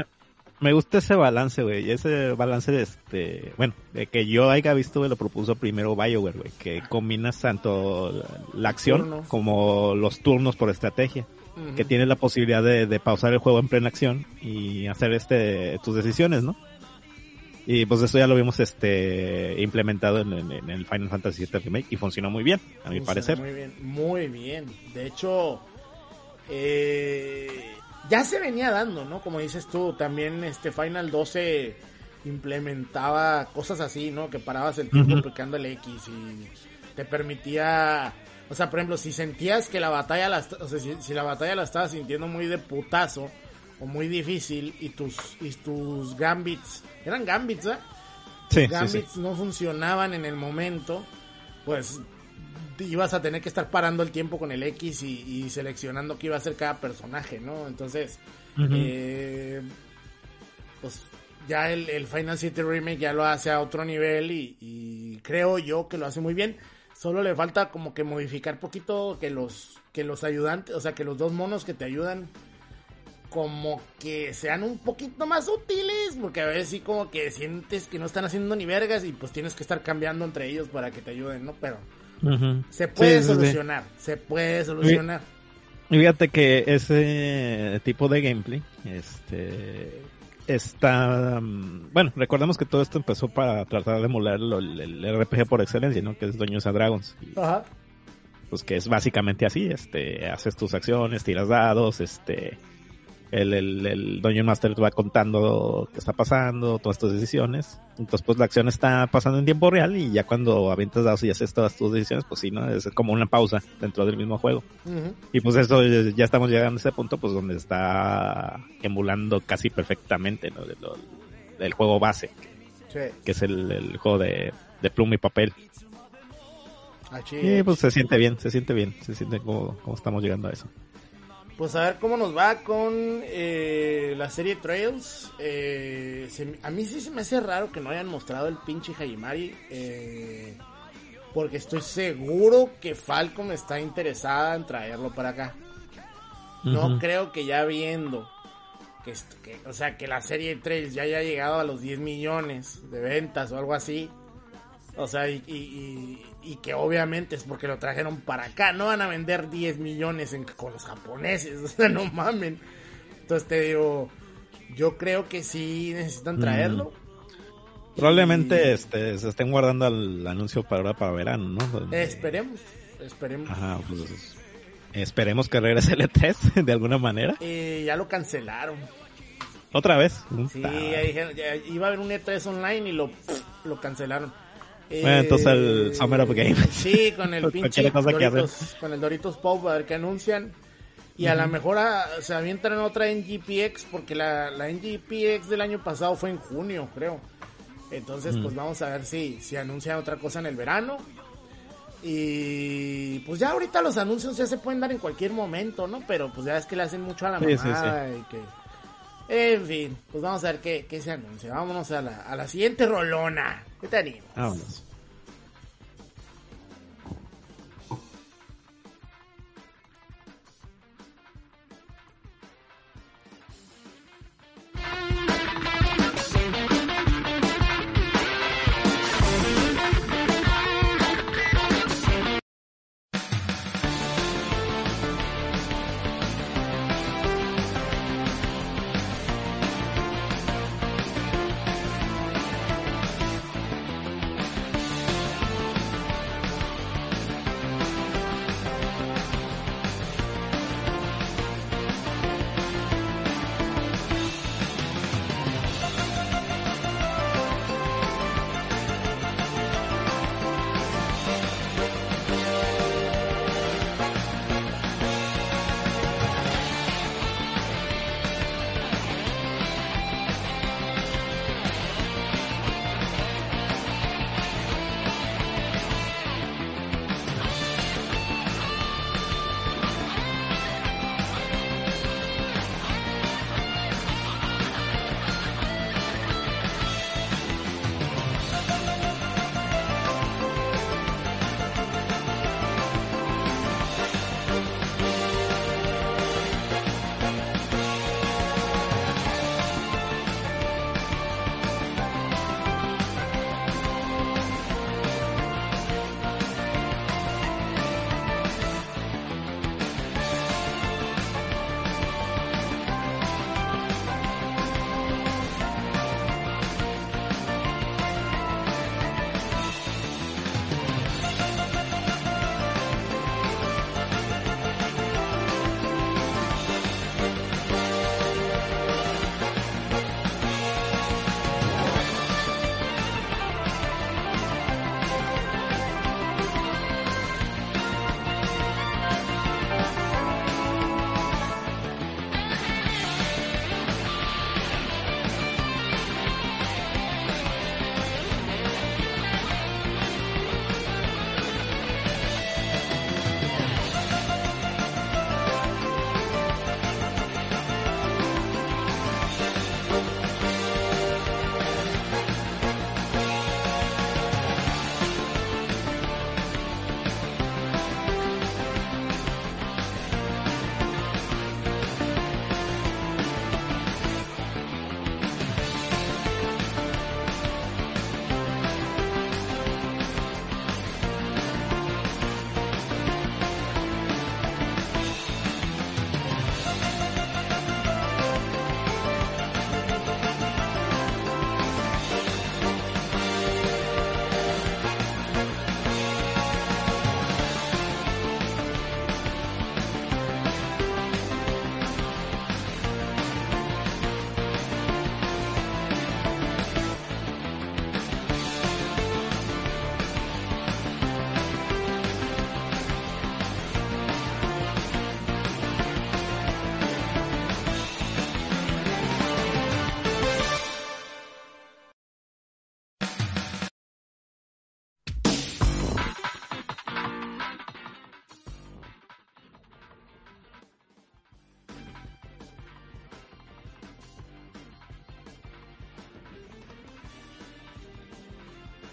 Me gusta ese balance, güey. y Ese balance de este, bueno, de que yo haya visto, güey, lo propuso primero BioWare, güey, que combinas tanto la- la acción Turnos. como los turnos por estrategia. Que tienes la posibilidad de, de pausar el juego en plena acción y hacer este tus decisiones, ¿no? Y pues eso ya lo vimos este implementado en, en- en el Final Fantasy VII Remake y funcionó muy bien, a mi parecer. Muy bien, muy bien. De hecho, eh, ya se venía dando, ¿no? Como dices tú, también este Final 12 implementaba cosas así, ¿no? Que parabas el tiempo Ujú. picando el X y te permitía, o sea, por ejemplo, si sentías que la batalla la, o sea, si, si la batalla la estabas sintiendo muy de putazo o muy difícil y tus y tus gambits, eran gambits, ¿eh? Sí, sí, sí. gambits no funcionaban en el momento, pues ibas a tener que estar parando el tiempo con el X y, y seleccionando qué iba a hacer cada personaje, ¿no? Entonces, eh, pues ya el, el Final 7 Remake ya lo hace a otro nivel y, y creo yo que lo hace muy bien. Solo le falta como que modificar poquito que los que los ayudantes, o sea, que los dos monos que te ayudan como que sean un poquito más útiles, porque a veces sí como que sientes que no están haciendo ni vergas y pues tienes que estar cambiando entre ellos para que te ayuden, ¿no? Pero Se puede Sí, sí, sí. solucionar, se puede solucionar. Y Fíjate que ese tipo de gameplay, este, está, mm, bueno, recordemos que todo esto empezó para tratar de emular el, el RPG por excelencia, ¿no? Que es Dungeons and Dragons. Ajá. pues que es básicamente así, este, haces tus acciones, tiras dados, este, el, el, el Dungeon Master te va contando qué está pasando, todas tus decisiones. Entonces, pues la acción está pasando en tiempo real y ya cuando avientas dados y haces todas tus decisiones, pues sí, ¿no? Es como una pausa dentro del mismo juego. Y pues eso eh, ya estamos llegando a ese punto pues donde está emulando casi perfectamente ¿no? de lo- del juego base, Sí. que es el, el juego de, de pluma y papel. Y es. pues se siente bien, se siente bien, se siente como, como estamos llegando a eso. Pues a ver cómo nos va con eh, la serie Trails. Eh, se- a mí sí se me hace raro que no hayan mostrado el pinche Hajimari. eh, porque estoy seguro que Falcom está interesada en traerlo para acá. No creo que ya viendo que, o sea, que la serie 3 ya haya llegado a los 10 millones de ventas o algo así. O sea, y, y- y- y que obviamente es porque lo trajeron para acá. No van a vender 10 millones en- con los japoneses. [laughs] O sea, no mamen. Entonces te digo, yo creo que sí necesitan traerlo. Probablemente Y- este, se estén guardando el anuncio para ahora para verano, ¿no? Esperemos, esperemos. Ajá, pues esperemos que regrese el E3 [laughs] de alguna manera. Eh, ya lo cancelaron. Otra vez. Sí, Puta. ya dijeron, ya iba a haber un E3 online y lo, lo cancelaron. Bueno, entonces el Summer of Games. Sí, con el [laughs] pinche Doritos, con el Doritos Pop, a ver qué anuncian. Y a lo mejor ah, se avientan en otra NGPX, porque la, la NGPX del año pasado fue en junio, creo. Entonces, pues vamos a ver si, si anuncian otra cosa en el verano. Y pues ya ahorita los anuncios ya se pueden dar en cualquier momento, ¿no? Pero pues ya es que le hacen mucho a la Sí, sí, mamada y que... En fin, pues vamos a ver qué, qué se anuncia. Vámonos a la, a la siguiente rolona. ¿Qué te animo? Vámonos.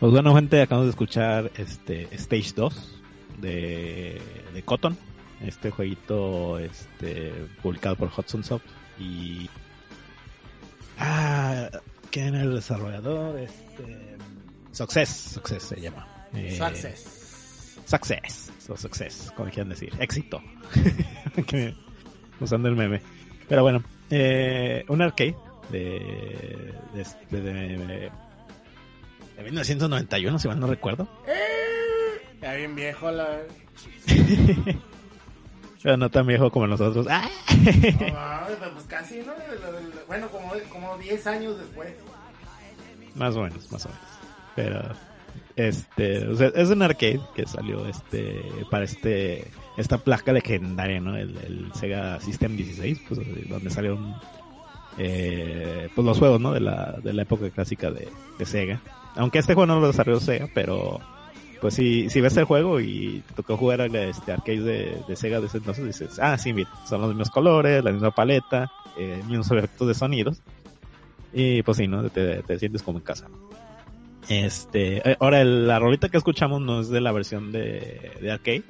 Pues bueno, gente, acabamos de escuchar este Stage 2 de, de Cotton, este jueguito este publicado por Hudson Soft y Ah, ¿quién era el desarrollador? Este, Success, Success se llama. Eh, Success. Success, o Success, como quieran decir. Éxito. [laughs] Que- Usando el meme. Pero bueno, eh, un arcade de, de, de, de- de 1991, si mal no recuerdo. Ya bien viejo la... Pero [laughs] no tan viejo como nosotros. ¡Ah! No, mames, pues casi, ¿no? Bueno, como, como 10 años después. Más o menos, más o menos. Pero, este, o sea, es un arcade que salió, este, para este, esta placa legendaria, ¿no? El, el Sega System 16, pues, donde salieron, eh, pues los juegos, ¿no? De la, de la época clásica de, de Sega. Aunque este juego no lo desarrolló Sega, pero, pues si, si ves el juego y tocó jugar al este arcade de, de Sega de ese entonces, dices, ah, sí, mira, son los mismos colores, la misma paleta, eh, mismos efectos de sonidos. Y pues sí, ¿no? Te, te sientes como en casa. Este, eh, ahora el- la rolita que escuchamos no es de la versión de, de arcade.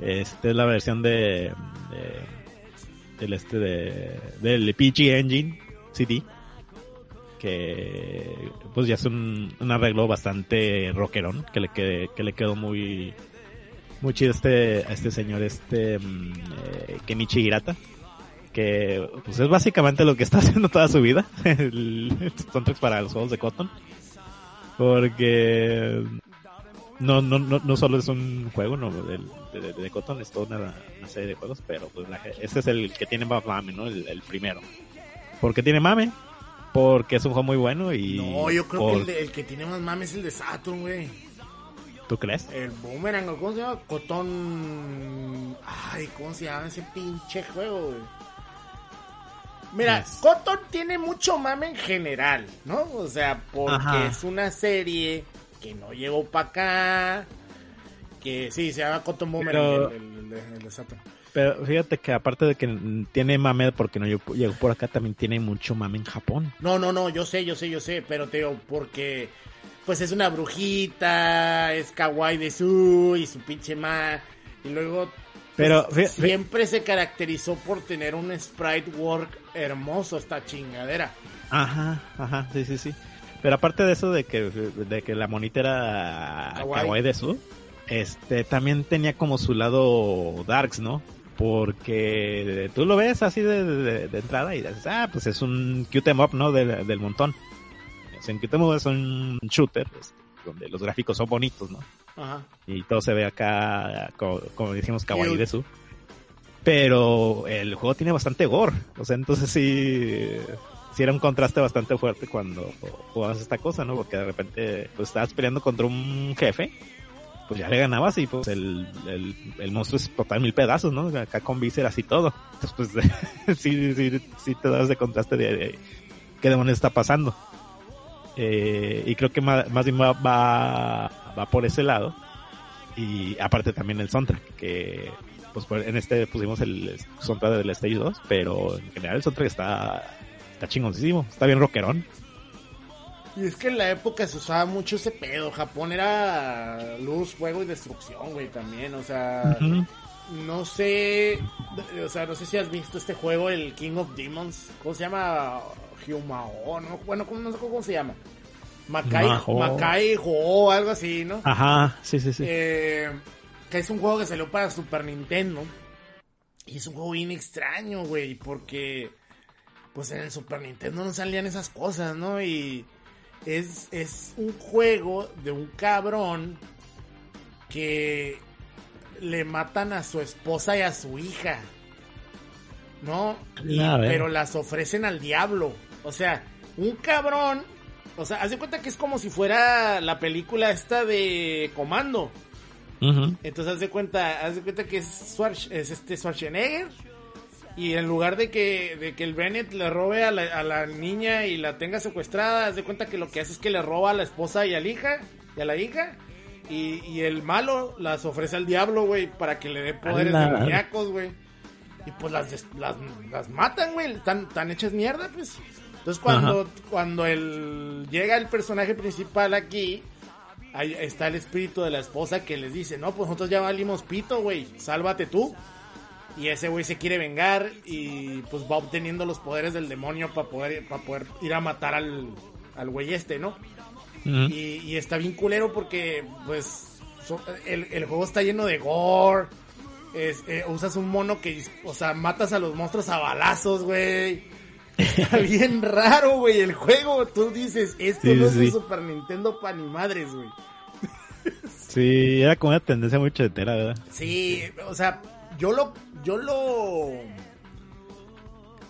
Este es la versión de, de este de del PG Engine CD que pues ya es un, arreglo bastante rockerón que le quede, que le quedó muy muy chido este a este señor este mm, eh, Kenichi Hirata que pues es básicamente lo que está [laughs] haciendo toda su vida. [laughs] El, soundtrack para los juegos de Cotton. Porque no no no, no solo es un juego no de, Cotton es toda una, serie de juegos pero pues la- ese es el que tiene más mame no el primero. Porque tiene mame porque es un juego muy bueno y No, yo creo por- que el, de- el que tiene más mames es el de Saturn, güey. tú crees El Boomerang, ¿o ¿cómo se llama? Cotón. Ay, ¿cómo se llama ese pinche juego, güey? Mira, Yes. Cotton tiene mucho mame en general, ¿no? O sea, porque Ajá. es una serie que no llegó para acá. Que sí, se llama Cotton Boomerang, Pero- el, el- el de, el de Saturn. Pero fíjate que aparte de que tiene mame porque no llegó llegó por acá también tiene mucho mame en Japón No, no, no, yo sé, yo sé, yo sé, pero te digo, porque pues es una brujita, es kawaii de su y su pinche ma, y luego pues, Pero, siempre se caracterizó por tener un sprite work hermoso esta chingadera. Ajá, ajá, sí, sí, sí. Pero aparte de eso de que, de que la monita era Kawaii. kawaii de su, este, también tenía como su lado darks, ¿no? Porque tú lo ves así de, de- de entrada y dices, ah, pues es un cute em up, ¿no? Del, del montón. O sea, en cute em es un shooter, pues, donde los gráficos son bonitos, ¿no? Ajá. y todo se ve acá como, como decimos kawaii de su pero el juego tiene bastante gore o sea entonces sí sí era un contraste bastante fuerte cuando jugabas esta cosa no porque de repente pues estabas peleando contra un jefe pues ya le ganabas y pues el, el, monstruo es total mil pedazos no acá con vísceras y todo entonces pues [laughs] sí sí sí te das de contraste de, de qué demonios está pasando eh, y creo que más, más bien va, va, va por ese lado. Y aparte también el soundtrack, que pues en este pusimos el soundtrack del Stage 2, pero en general el soundtrack está, está chingoncísimo, está bien rockerón. Y es que en la época se usaba mucho ese pedo, Japón era luz, fuego y destrucción, güey, también, o sea, no sé, o sea, no sé si has visto este juego, el King of Demons, ¿cómo se llama? Hyumao, no, bueno, ¿cómo- no sé cómo se llama. Makai, Maho. Makai Ho, algo así, ¿no? Ajá, sí, sí, sí. Eh, que es un juego que salió para Super Nintendo. Y es un juego bien extraño, güey, porque pues en el Super Nintendo no salían esas cosas, ¿no? Y es, es un juego de un cabrón que le matan a su esposa y a su hija. ¿No? Y- pero las ofrecen al diablo. O sea, un cabrón. O sea, haz de cuenta que es como si fuera la película esta de Comando. Entonces haz de cuenta, haz de cuenta que es, Schwarz- es este Schwarzenegger. Y en lugar de que, de que el Bennett le robe a la, a la niña y la tenga secuestrada, haz de cuenta que lo que hace es que le roba a la esposa y a la hija, y a la hija. Y, y el malo las ofrece al diablo, güey, para que le dé poderes A la de madre. muñecos, güey. Y pues las, des- las, las matan, güey, están tan hechas mierda, pues. Entonces cuando, cuando el, llega el personaje principal aquí, ahí está el espíritu de la esposa que les dice, no, pues nosotros ya valimos pito, güey, sálvate tú. Y ese güey se quiere vengar y pues va obteniendo los poderes del demonio para poder, para poder ir a matar al, al güey este, ¿no? Y, y está bien culero porque, pues, so- el, el juego está lleno de gore. Es, eh, usas un mono que, o sea, matas a los monstruos a balazos, güey. Está [laughs] bien raro, güey, el juego. Tú dices, esto Sí, no es sí. un Super Nintendo pa' ni madres, güey. Sí, era como una tendencia muy chetera, ¿verdad? Sí, o sea, yo lo, yo lo,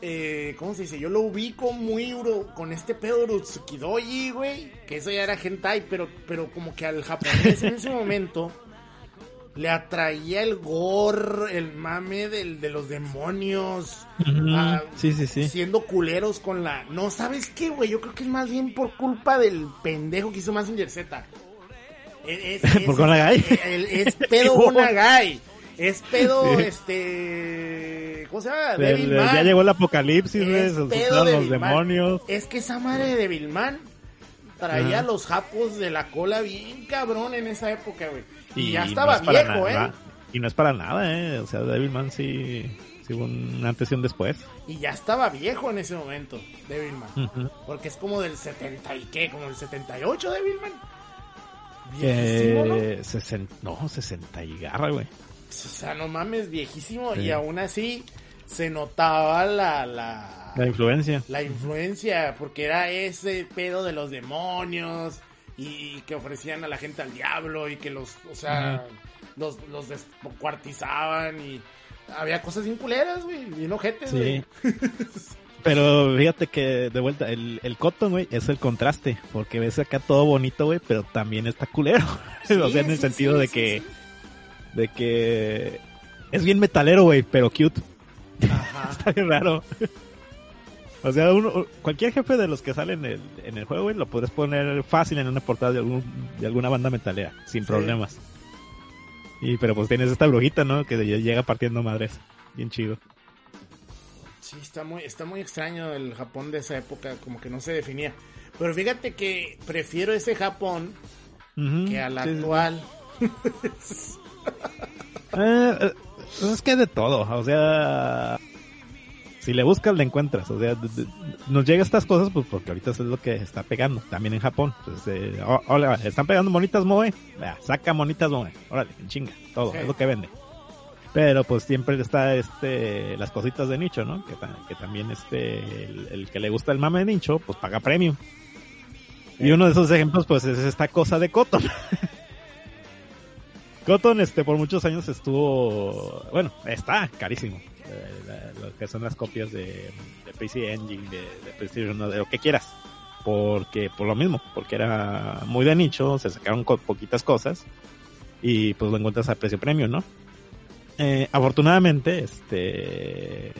eh, ¿cómo se dice? Yo lo ubico muy uro- con este pedo de Utsukidoji, güey, que eso ya era hentai, pero, pero como que al japonés en ese momento le atraía el gore, el mame del, de los demonios, sí, sí, sí. siendo culeros con la, no, ¿sabes qué, güey? Yo creo que es más bien por culpa del pendejo que hizo Mazinger Z. Es, es- [laughs] ¿Por es- Gonagai? el- es [laughs] pedo Gonagai. Es pedo, [laughs] Sí. este. ¿Cómo se llama? El- Devilman. ya llegó el apocalipsis, güey, Es se pedo los demonios. Es que esa madre de Devilman traía los japos de la cola bien cabrón en esa época, güey. Y, ya no estaba es viejo, ¿eh? Y no es para nada, ¿eh? O sea, Devilman sí, sí un antes y un después. Y ya estaba viejo en ese momento, Devilman. Ujú. Porque es como del 70 y qué, como del 78, Devilman. Viejísimo, ¿no? Eh, sesen- no, 60 y garra, güey. O sea, no mames, viejísimo. Sí. Y aún así se notaba la, la, La influencia. la influencia, porque era ese pedo de los demonios y que ofrecían a la gente al diablo y que los, o sea, los, los descuartizaban y había cosas bien culeras, güey, bien ojetes, Sí. güey. [laughs] Pero fíjate que de vuelta, el, el Cotton, güey, es el contraste. Porque ves acá todo bonito, güey, pero también está culero. [laughs] o sea, en el sí, sentido de que. De que es bien metalero, güey, pero cute. Ajá. [laughs] Está bien raro. O sea, uno, cualquier jefe de los que salen en el, en el juego, güey, lo puedes poner fácil en una portada de, algún, de alguna banda metalera, sin Sí. problemas. Y pero pues tienes esta brujita, ¿no? Que llega partiendo madres. Bien chido. Sí, está muy, está muy extraño el Japón de esa época, como que no se definía. Pero fíjate que prefiero ese Japón que al sí. actual. [laughs] Eh, eh, pues es que de todo, o sea, si le buscas le encuentras, o sea, nos llega estas cosas pues porque ahorita eso es lo que está pegando, también en Japón, pues, eh, están pegando monitas moe, saca monitas moe, órale, chinga, todo, Sí. es lo que vende. Pero pues siempre está este las cositas de nicho, ¿no? Que, ta- que también este el, el que le gusta el mame de nicho, pues paga premium. Y uno de esos ejemplos pues es esta cosa de Cotton. [laughs] Cotton este por muchos años estuvo, bueno, está carísimo. Eh, lo que son las copias de, PC Engine, de, de PlayStation, de lo que quieras. Porque, por lo mismo, porque era muy de nicho, se sacaron poquitas cosas y pues lo encuentras a precio premium, ¿no? Eh, afortunadamente, este,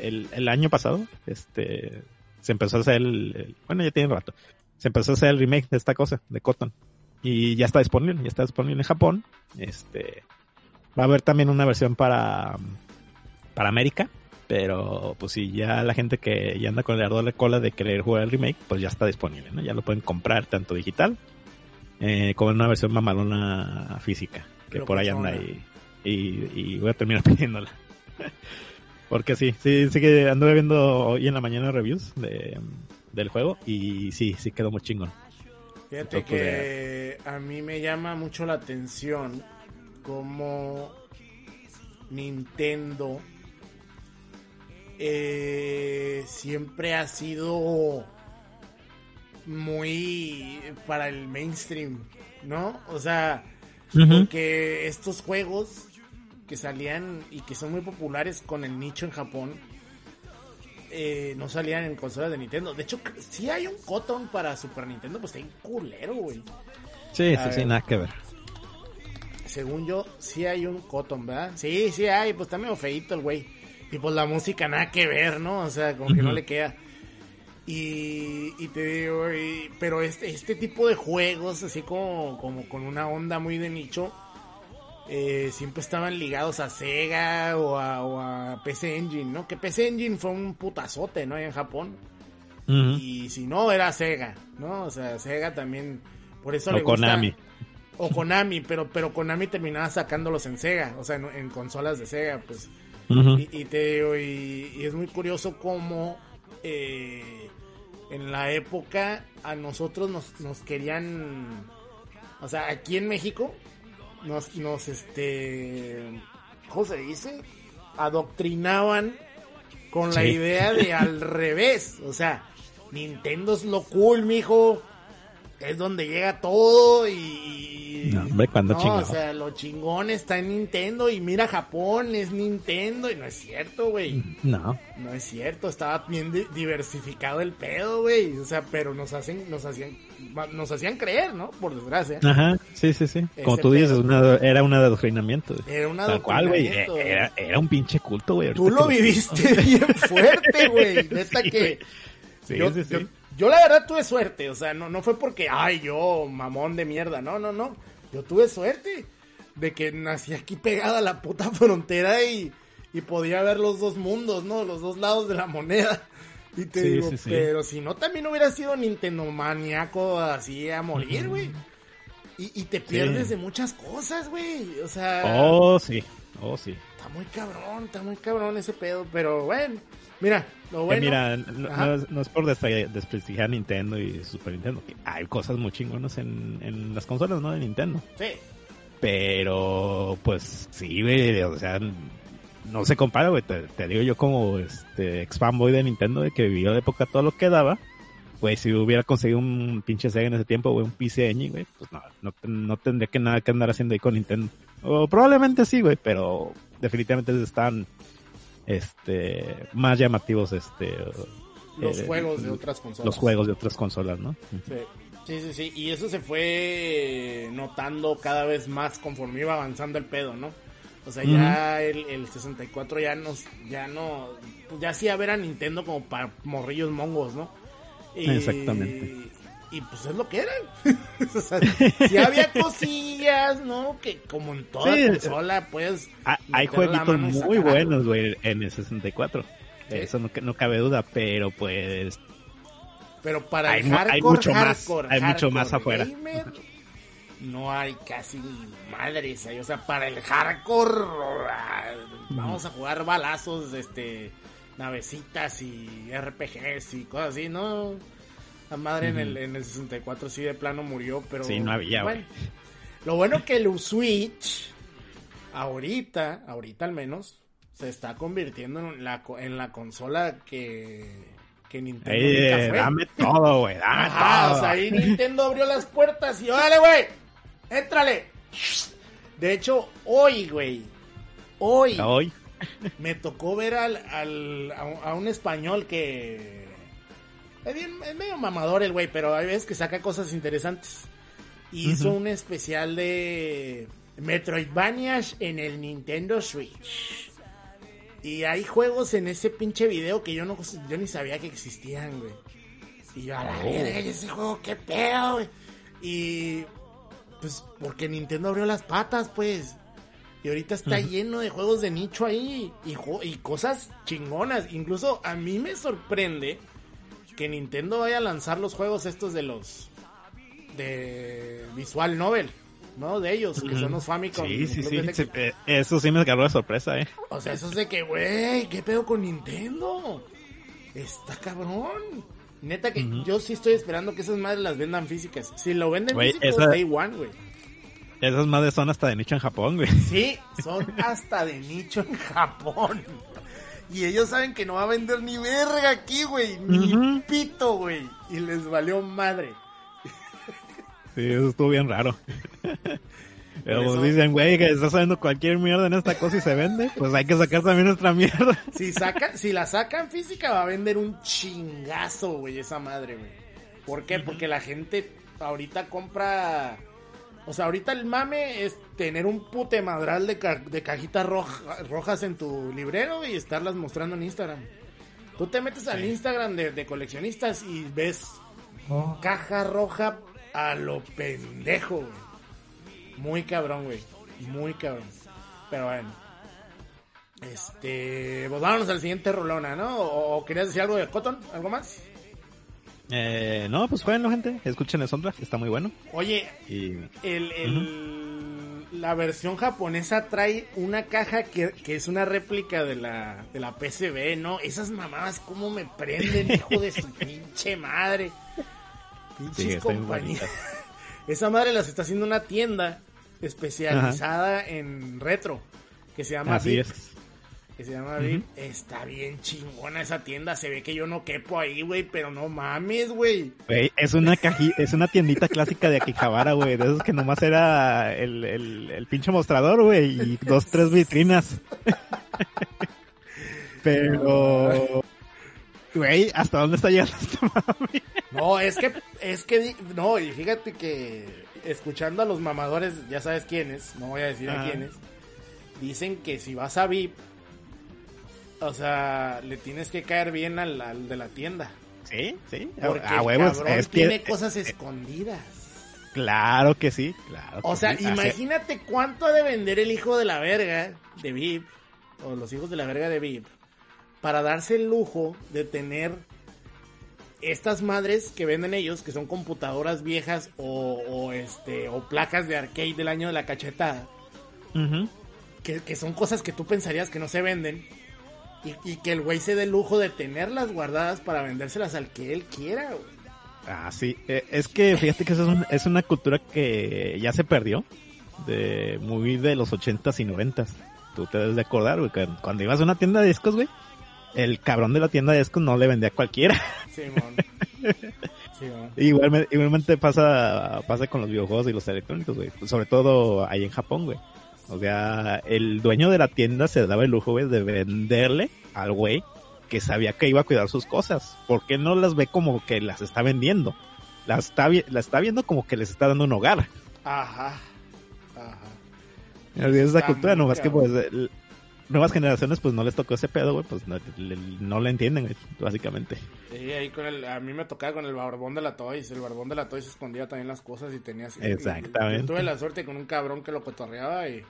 el, el año pasado, este, se empezó a hacer el- bueno, ya tiene rato, se empezó a hacer el remake de esta cosa, de Cotton. Y ya está disponible, ya está disponible en Japón. Este, va a haber también una versión para, para América, pero pues si ya la gente que ya anda con el ardor de cola de querer jugar el remake, pues ya está disponible, ¿no? Ya lo pueden comprar tanto digital, eh, como en una versión mamalona física, que Pero por ahí anda y, y, y voy a terminar [laughs] pidiéndola. Porque sí, sí, sí que anduve viendo hoy en la mañana reviews de, del juego y sí, sí quedó muy chingón. Fíjate que a mí me llama mucho la atención cómo Nintendo eh, siempre ha sido muy para el mainstream, ¿no? O sea, porque estos juegos que salían y que son muy populares con el nicho en Japón eh, no salían en consolas de Nintendo. De hecho, si hay un Cotton para Super Nintendo, pues está en culero, güey. Sí, A sí, sí, nada que ver. Según yo, sí hay un Cotton, ¿verdad? Sí, sí hay, pues está medio feito el güey. Y pues la música nada que ver, ¿no? O sea, como que no le queda. Y, y te digo, y- pero este, este tipo de juegos, así como, como con una onda muy de nicho, eh, siempre estaban ligados a Sega o a, o a PC Engine, ¿no? Que PC Engine fue un putazote, ¿no? En Japón. Y si no, era Sega, ¿no? O sea, Sega también, por eso O le gusta... Konami. O Konami, pero, pero Konami terminaba sacándolos en Sega, o sea, en, en consolas de Sega, pues. Y, y te digo, y, y es muy curioso cómo eh, en la época a nosotros nos, nos querían, o sea, aquí en México, nos, nos este, ¿cómo se dice? Adoctrinaban con la idea de [laughs] al revés, o sea, Nintendo es lo cool, mijo, es donde llega todo y... No, hombre, cuando No, chingado. o sea, lo chingón está en Nintendo y mira Japón, es Nintendo y no es cierto, güey. No. No es cierto, estaba bien di- diversificado el pedo, güey. O sea, pero nos hacen, nos hacían, nos hacían creer, ¿no? Por desgracia. Ajá, sí, sí, sí. Como tú dices, una- era un adoctrinamiento. Era un Tal cual, güey. güey. Era, era un pinche culto, güey. Tú lo viviste [laughs] bien fuerte, güey. Neta Sí, que. Sí, yo, sí, sí. yo- yo la verdad tuve suerte, o sea, no, no fue porque, ay, yo, mamón de mierda, no, no, no. Yo tuve suerte de que nací aquí pegada a la puta [laughs] frontera y, y podía ver los dos mundos, ¿no? Los dos lados de la moneda. Y te Sí, digo, sí, sí. pero si no, también hubiera sido Nintendo maníaco así a morir, güey. Y, y te pierdes de muchas cosas, güey. O sea, Oh, sí. Oh, sí. está muy cabrón, está muy cabrón ese pedo. Pero bueno, mira, lo Que bueno. mira, no, es, por desprestigiar Nintendo y Super Nintendo, que hay cosas muy chingonas en, en las consolas, ¿no? De Nintendo. Sí. Pero, pues, sí, güey, o sea, no se compara, güey. Te, te digo yo como este ex fanboy de Nintendo, de que vivió la época todo lo que daba. Pues si hubiera conseguido un pinche Sega en ese tiempo, güey, un PC Engine, güey, pues no, no, no tendría que nada que andar haciendo ahí con Nintendo. O probablemente sí, güey, pero definitivamente están este más llamativos este Los eh, juegos de otras consolas. los juegos de otras consolas, ¿no? Sí. sí, sí, sí. Y eso se fue notando cada vez más conforme iba avanzando el pedo, ¿no? O sea, ya el, el 64 ya nos, ya no, ya hacía ver a Nintendo como para morrillos mongos, ¿no? Y- Exactamente. Y pues es lo que eran. [laughs] o sea, sí había cosillas, ¿no? Que como en toda Sí. consola, pues. Hay jueguitos muy buenos, güey, en el 64. Sí. Eso no, no cabe duda, pero pues Pero para Hay el mu- hay hardcore, mucho más, hardcore, hay mucho más hardcore afuera. gamer, no hay casi madres ahí. O sea, para el hardcore, ah, vamos a jugar balazos, este, navecitas y RPGs y cosas así, ¿no? La madre en, el, en el 64 sí de plano murió, pero... Sí, no había, bueno, güey. Lo bueno que el Switch, ahorita, ahorita al menos, se está convirtiendo en la, en la consola que, que Nintendo ahí, nunca dame todo, güey, dame Ajá, todo. o sea, ahí Nintendo abrió las puertas y órale, güey, éntrale. De hecho, hoy, güey, hoy Hoy, me tocó ver al, al- a, un- a un español que es, bien- es medio mamador el güey, pero hay veces que saca cosas interesantes. Hizo un especial de Metroidvanias en el Nintendo Switch. Y hay juegos en ese pinche video que yo no yo ni sabía que existían, güey. Y yo a la Oh. verga, ¿y ese juego qué pedo, güey. Y pues porque Nintendo abrió las patas, pues. Y ahorita está lleno de juegos de nicho ahí y, y cosas chingonas. Incluso a mí me sorprende que Nintendo vaya a lanzar los juegos estos de los de Visual Novel, ¿no? De ellos, que son los Famicom. sí, sí, sí, eh, eso sí me agarró de sorpresa, eh. O sea, eso es de que, güey, ¿qué pedo con Nintendo? Está cabrón. Neta que yo sí estoy esperando que esas madres las vendan físicas. Si lo venden Güey, físicos, esa- day one, güey. Esas madres son hasta de nicho en Japón, güey. Sí, son hasta de nicho en Japón. Y ellos saben que no va a vender ni verga aquí, güey. Ni pito, güey. Y les valió madre. Sí, eso estuvo bien raro. [laughs] Pero pues dicen, güey, que está saliendo cualquier mierda en esta cosa y se vende, pues hay que sacar también nuestra mierda. Si, sacan, si la sacan física, va a vender un chingazo, güey, esa madre, güey. ¿Por qué? Porque la gente ahorita compra. O sea, ahorita el mame es tener un pute madral de, ca- de cajitas roja- rojas en tu librero y estarlas mostrando en Instagram. Tú te metes al Instagram de, de coleccionistas y ves caja roja a lo pendejo, güey. Muy cabrón, güey. Muy cabrón. Pero bueno. Este, pues vámonos al siguiente rolona, ¿no? ¿O, o querías decir algo de Cotton? ¿Algo más? Eh, no, pues jueguenlo, gente. Escuchen el soundtrack, está muy bueno. Oye, Y el, el- la versión japonesa trae una caja que, que es una réplica de la, de la PCB, ¿no? Esas mamadas, ¿cómo me prenden, hijo de su [laughs] pinche madre? Pinches Sí, compañías. [laughs] Esa madre las está haciendo una tienda especializada en retro, que se llama Así es. Que se llama Beep. Está bien chingona esa tienda, se ve que yo no quepo ahí, güey, pero no mames, güey. Es una caji, es una tiendita clásica de Akihabara, güey, de esos que nomás era el, el, el pinche mostrador, güey, y dos, tres vitrinas. [laughs] Pero, güey, ¿hasta dónde está llegando esta mami? No, es que, es que, no, y fíjate que escuchando a los mamadores, ya sabes quiénes, no voy a decir a Ajá. quiénes, dicen que si vas a VIP, o sea, le tienes que caer bien al, al de la tienda. Sí, sí, Porque el huevos, cabrón es tiene que, cosas escondidas. claro que sí, claro. O que sea, sí. Imagínate cuánto ha de vender el hijo de la verga de VIP, o los hijos de la verga de VIP, para darse el lujo de tener estas madres que venden ellos, que son computadoras viejas o, o, este o placas de arcade del año de la cachetada, que, que son cosas que tú pensarías que no se venden. Y, y que el güey se dé el lujo de tenerlas guardadas para vendérselas al que él quiera. güey. Ah, sí. Eh, es que fíjate que eso es, un- es una cultura que ya se perdió. De muy de los ochentas y noventas. Tú te debes de acordar, güey, que cuando ibas a una tienda de discos, güey, el cabrón de la tienda de discos no le vendía a cualquiera. Simón. [laughs] Simón. igualmente, igualmente pasa, pasa con los videojuegos y los electrónicos, güey. Sobre todo ahí en Japón, güey. O sea, el dueño de la tienda se daba el lujo, güey, de venderle al güey que sabía que iba a cuidar sus cosas. porque no las ve como que las está vendiendo? Las está, viendo como que les está dando un hogar. Ajá. Ajá. Es la cultura, nomás que pues nuevas generaciones pues no les tocó ese pedo, güey, pues no, le, no le entienden, güey, básicamente. Sí, ahí con el, a mí me tocaba con el barbón de la Toys. El barbón de la Toys escondía también las cosas y tenía así. Exactamente. Tuve la suerte con un cabrón que lo cotorreaba y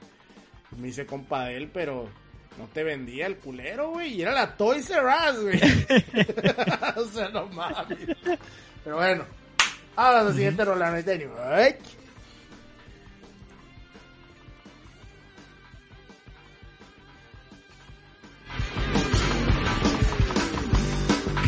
me hice compa de él, pero no te vendía el culero, güey. Y era la Toys R Us, güey. [laughs] o sea, no mames. Pero bueno, ahora la siguiente rola, no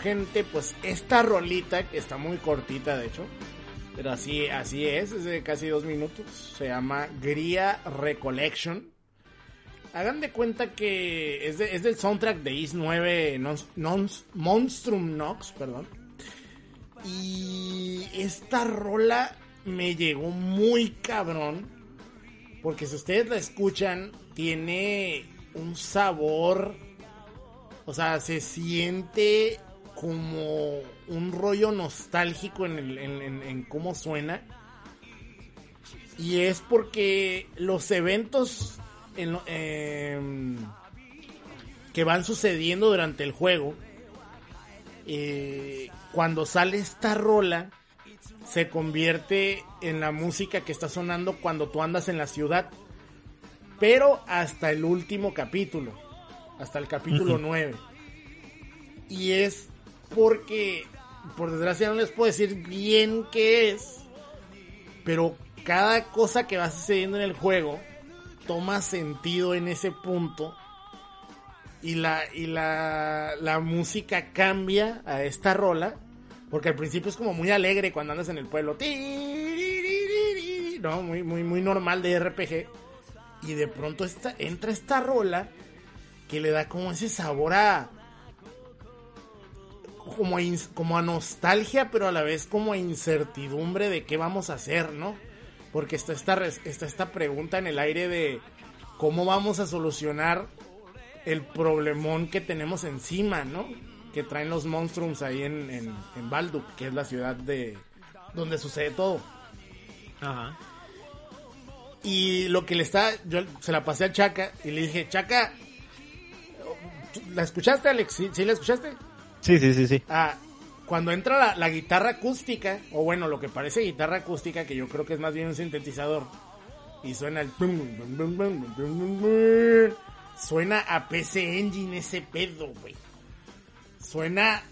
Gente, pues esta rolita, que está muy cortita, de hecho, pero así, así es, es de casi dos minutos, se llama Gria Recollection. Hagan de cuenta que es, es del soundtrack de Is 9 non, Non- Monstrum Nox, perdón. Y esta rola me llegó muy cabrón. Porque si ustedes la escuchan, tiene un sabor. O sea, se siente como un rollo nostálgico en, el- en- en- en cómo suena. Y es porque los eventos en lo- em, que van sucediendo durante el juego, eh, cuando sale esta rola, se convierte en la música que está sonando cuando tú andas en la ciudad. Pero hasta el último capítulo, hasta el capítulo 9. Y es porque, por desgracia no les puedo decir bien qué es, pero cada cosa que va sucediendo en el juego toma sentido en ese punto y la y la, la música cambia a esta rola porque al principio es como muy alegre cuando andas en el pueblo no muy muy muy normal de RPG y de pronto entra esta rola que le da como ese sabor a como a, como a nostalgia pero a la vez como a incertidumbre de qué vamos a hacer no porque está esta, está esta pregunta en el aire de cómo vamos a solucionar el problemón que tenemos encima, ¿no? Que traen los monstruos ahí en, en, en Balduk, que es la ciudad de donde sucede todo. Ajá. Y lo que le está, yo se la pasé a Chaca y le dije, Chaca, ¿la escuchaste, Alex? ¿Sí, ¿Sí la escuchaste? Sí, sí, sí, sí. Ah, cuando entra la, la guitarra acústica, o bueno, lo que parece guitarra acústica, que yo creo que es más bien un sintetizador, y suena el... Suena a PC Engine ese pedo, güey. Suena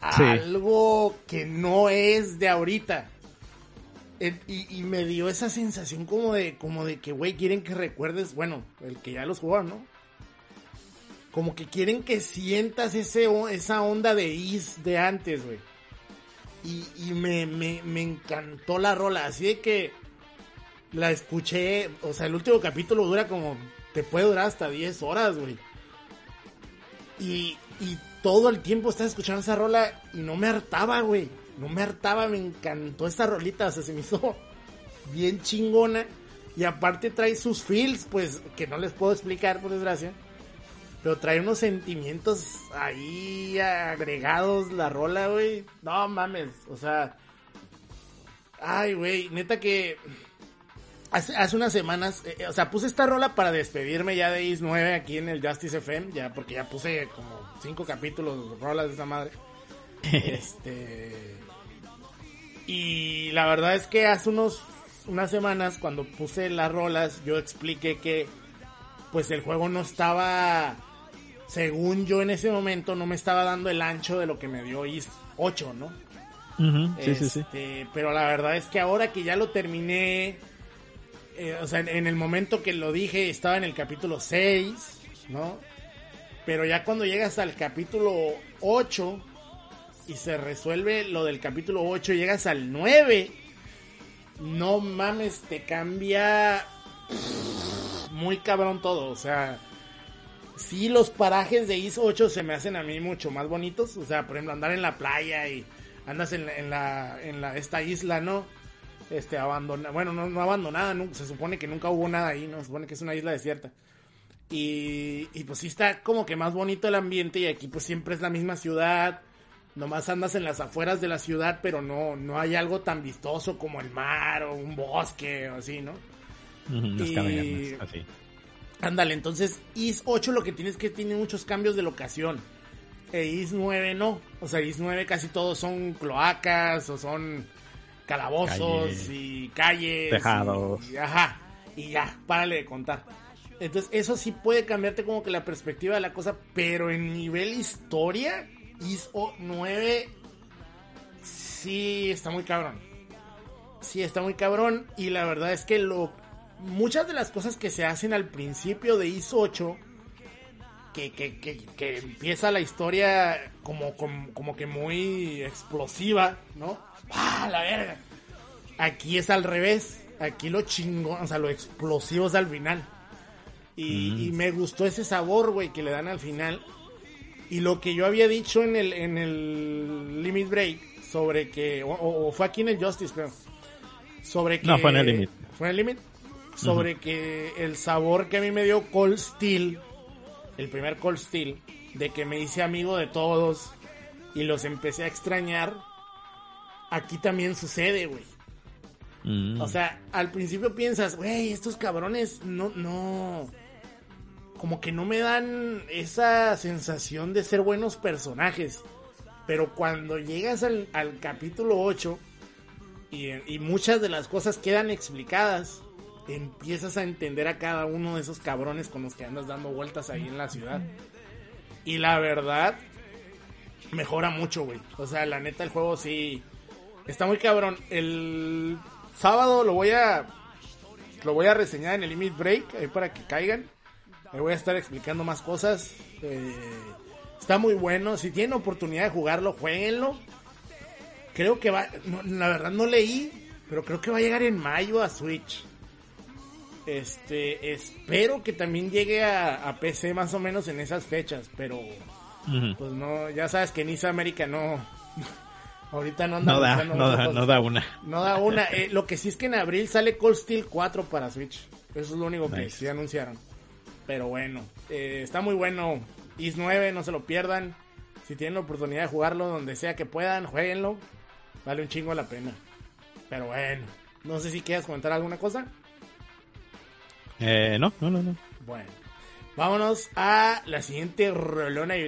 a Sí. algo que no es de ahorita. Eh, Y, y me dio esa sensación como de, como de que, güey, quieren que recuerdes, bueno, el que ya los jugó, ¿no? Como que quieren que sientas ese, esa onda de Is de antes, güey. Y, y me, me, me encantó la rola, así de que la escuché, o sea, el último capítulo dura como, te puede durar hasta 10 horas, güey. Y, y todo el tiempo estaba escuchando esa rola y no me hartaba, güey. No me hartaba, me encantó esta rolita, o sea, se me hizo [laughs] bien chingona. Y aparte trae sus feels, pues, que no les puedo explicar, por desgracia. Pero trae unos sentimientos ahí agregados la rola, güey. No mames, o sea. Ay, güey, neta que. Hace, hace unas semanas, eh, o sea, puse esta rola para despedirme ya de Is 9 aquí en el Justice FM, ya porque ya puse como cinco capítulos rolas de esa madre. [laughs] este. Y la verdad es que hace unos unas semanas cuando puse las rolas, yo expliqué que pues el juego no estaba según yo en ese momento no me estaba dando el ancho de lo que me dio Is 8, ¿no? Sí, sí, sí. Este, Pero la verdad es que ahora que ya lo terminé, eh, o sea, en, en el momento que lo dije estaba en el capítulo 6, ¿no? Pero ya cuando llegas al capítulo 8 y se resuelve lo del capítulo 8 y llegas al 9, no mames, te cambia muy cabrón todo, o sea... Sí, los parajes de ISO 8 se me hacen a mí mucho más bonitos. O sea, por ejemplo, andar en la playa y andas en la, en la, en la esta isla, ¿no? Este, abandonada. Bueno, no, no abandonada, nu- se supone que nunca hubo nada ahí, ¿no? Se supone que es una isla desierta. Y, y pues sí está como que más bonito el ambiente y aquí pues siempre es la misma ciudad. Nomás andas en las afueras de la ciudad, pero no, no hay algo tan vistoso como el mar o un bosque o así, ¿no? Y- cavernas, así. Ándale, entonces IS 8 lo que tiene es que tiene muchos cambios de locación. E IS 9 no. O sea, IS 9 casi todos son cloacas o son calabozos y calles. Tejados. Y, ajá. Y ya, párale de contar. Entonces, eso sí puede cambiarte como que la perspectiva de la cosa, pero en nivel historia, IS 9 sí está muy cabrón. Sí, está muy cabrón. Y la verdad es que lo. Muchas de las cosas que se hacen al principio de IS 8. Que, que, que, que empieza la historia como, como, como que muy explosiva, ¿no? ¡Ah, la verga! Aquí es al revés. Aquí lo chingón, o sea, lo explosivo es al final. Y, y me gustó ese sabor, güey, que le dan al final. Y lo que yo había dicho en el, en el Limit Break sobre que, o fue aquí en el Justice, creo, sobre que... No, fue en el Limit. ¿Fue en el Limit? Sobre que el sabor que a mí me dio Cold Steel, el primer Cold Steel, de que me hice amigo de todos y los empecé a extrañar, aquí también sucede, güey. Mm. O sea, al principio piensas, güey, estos cabrones no, no. Como que no me dan esa sensación de ser buenos personajes. Pero cuando llegas al, al capítulo 8 y, y muchas de las cosas quedan explicadas, empiezas a entender a cada uno de esos cabrones con los que andas dando vueltas ahí en la ciudad. Y la verdad, mejora mucho, güey. O sea, la neta, el juego sí. Está muy cabrón. El sábado lo voy a. Lo voy a reseñar en el Limit Break. Ahí para que caigan. Ahí voy a estar explicando más cosas. Eh, está muy bueno. Si tienen oportunidad de jugarlo, jueguenlo. Creo que va. la verdad no leí. Pero creo que va a llegar en mayo a Switch. Este. Espero que también llegue a, a PC más o menos en esas fechas. Pero. Pues no, ya sabes que Nisa América no. [laughs] Ahorita no anda No da, no da, no da una. No da una. Eh, lo que sí es que en abril sale Cold Steel 4 para Switch. Eso es lo único que sí anunciaron. Pero bueno, eh, está muy bueno. Is 9, no se lo pierdan. Si tienen la oportunidad de jugarlo donde sea que puedan, jueguenlo. Vale un chingo la pena. Pero bueno, no sé si quieras comentar alguna cosa. Eh, no, no, no, no. Bueno, vámonos a la siguiente rolona y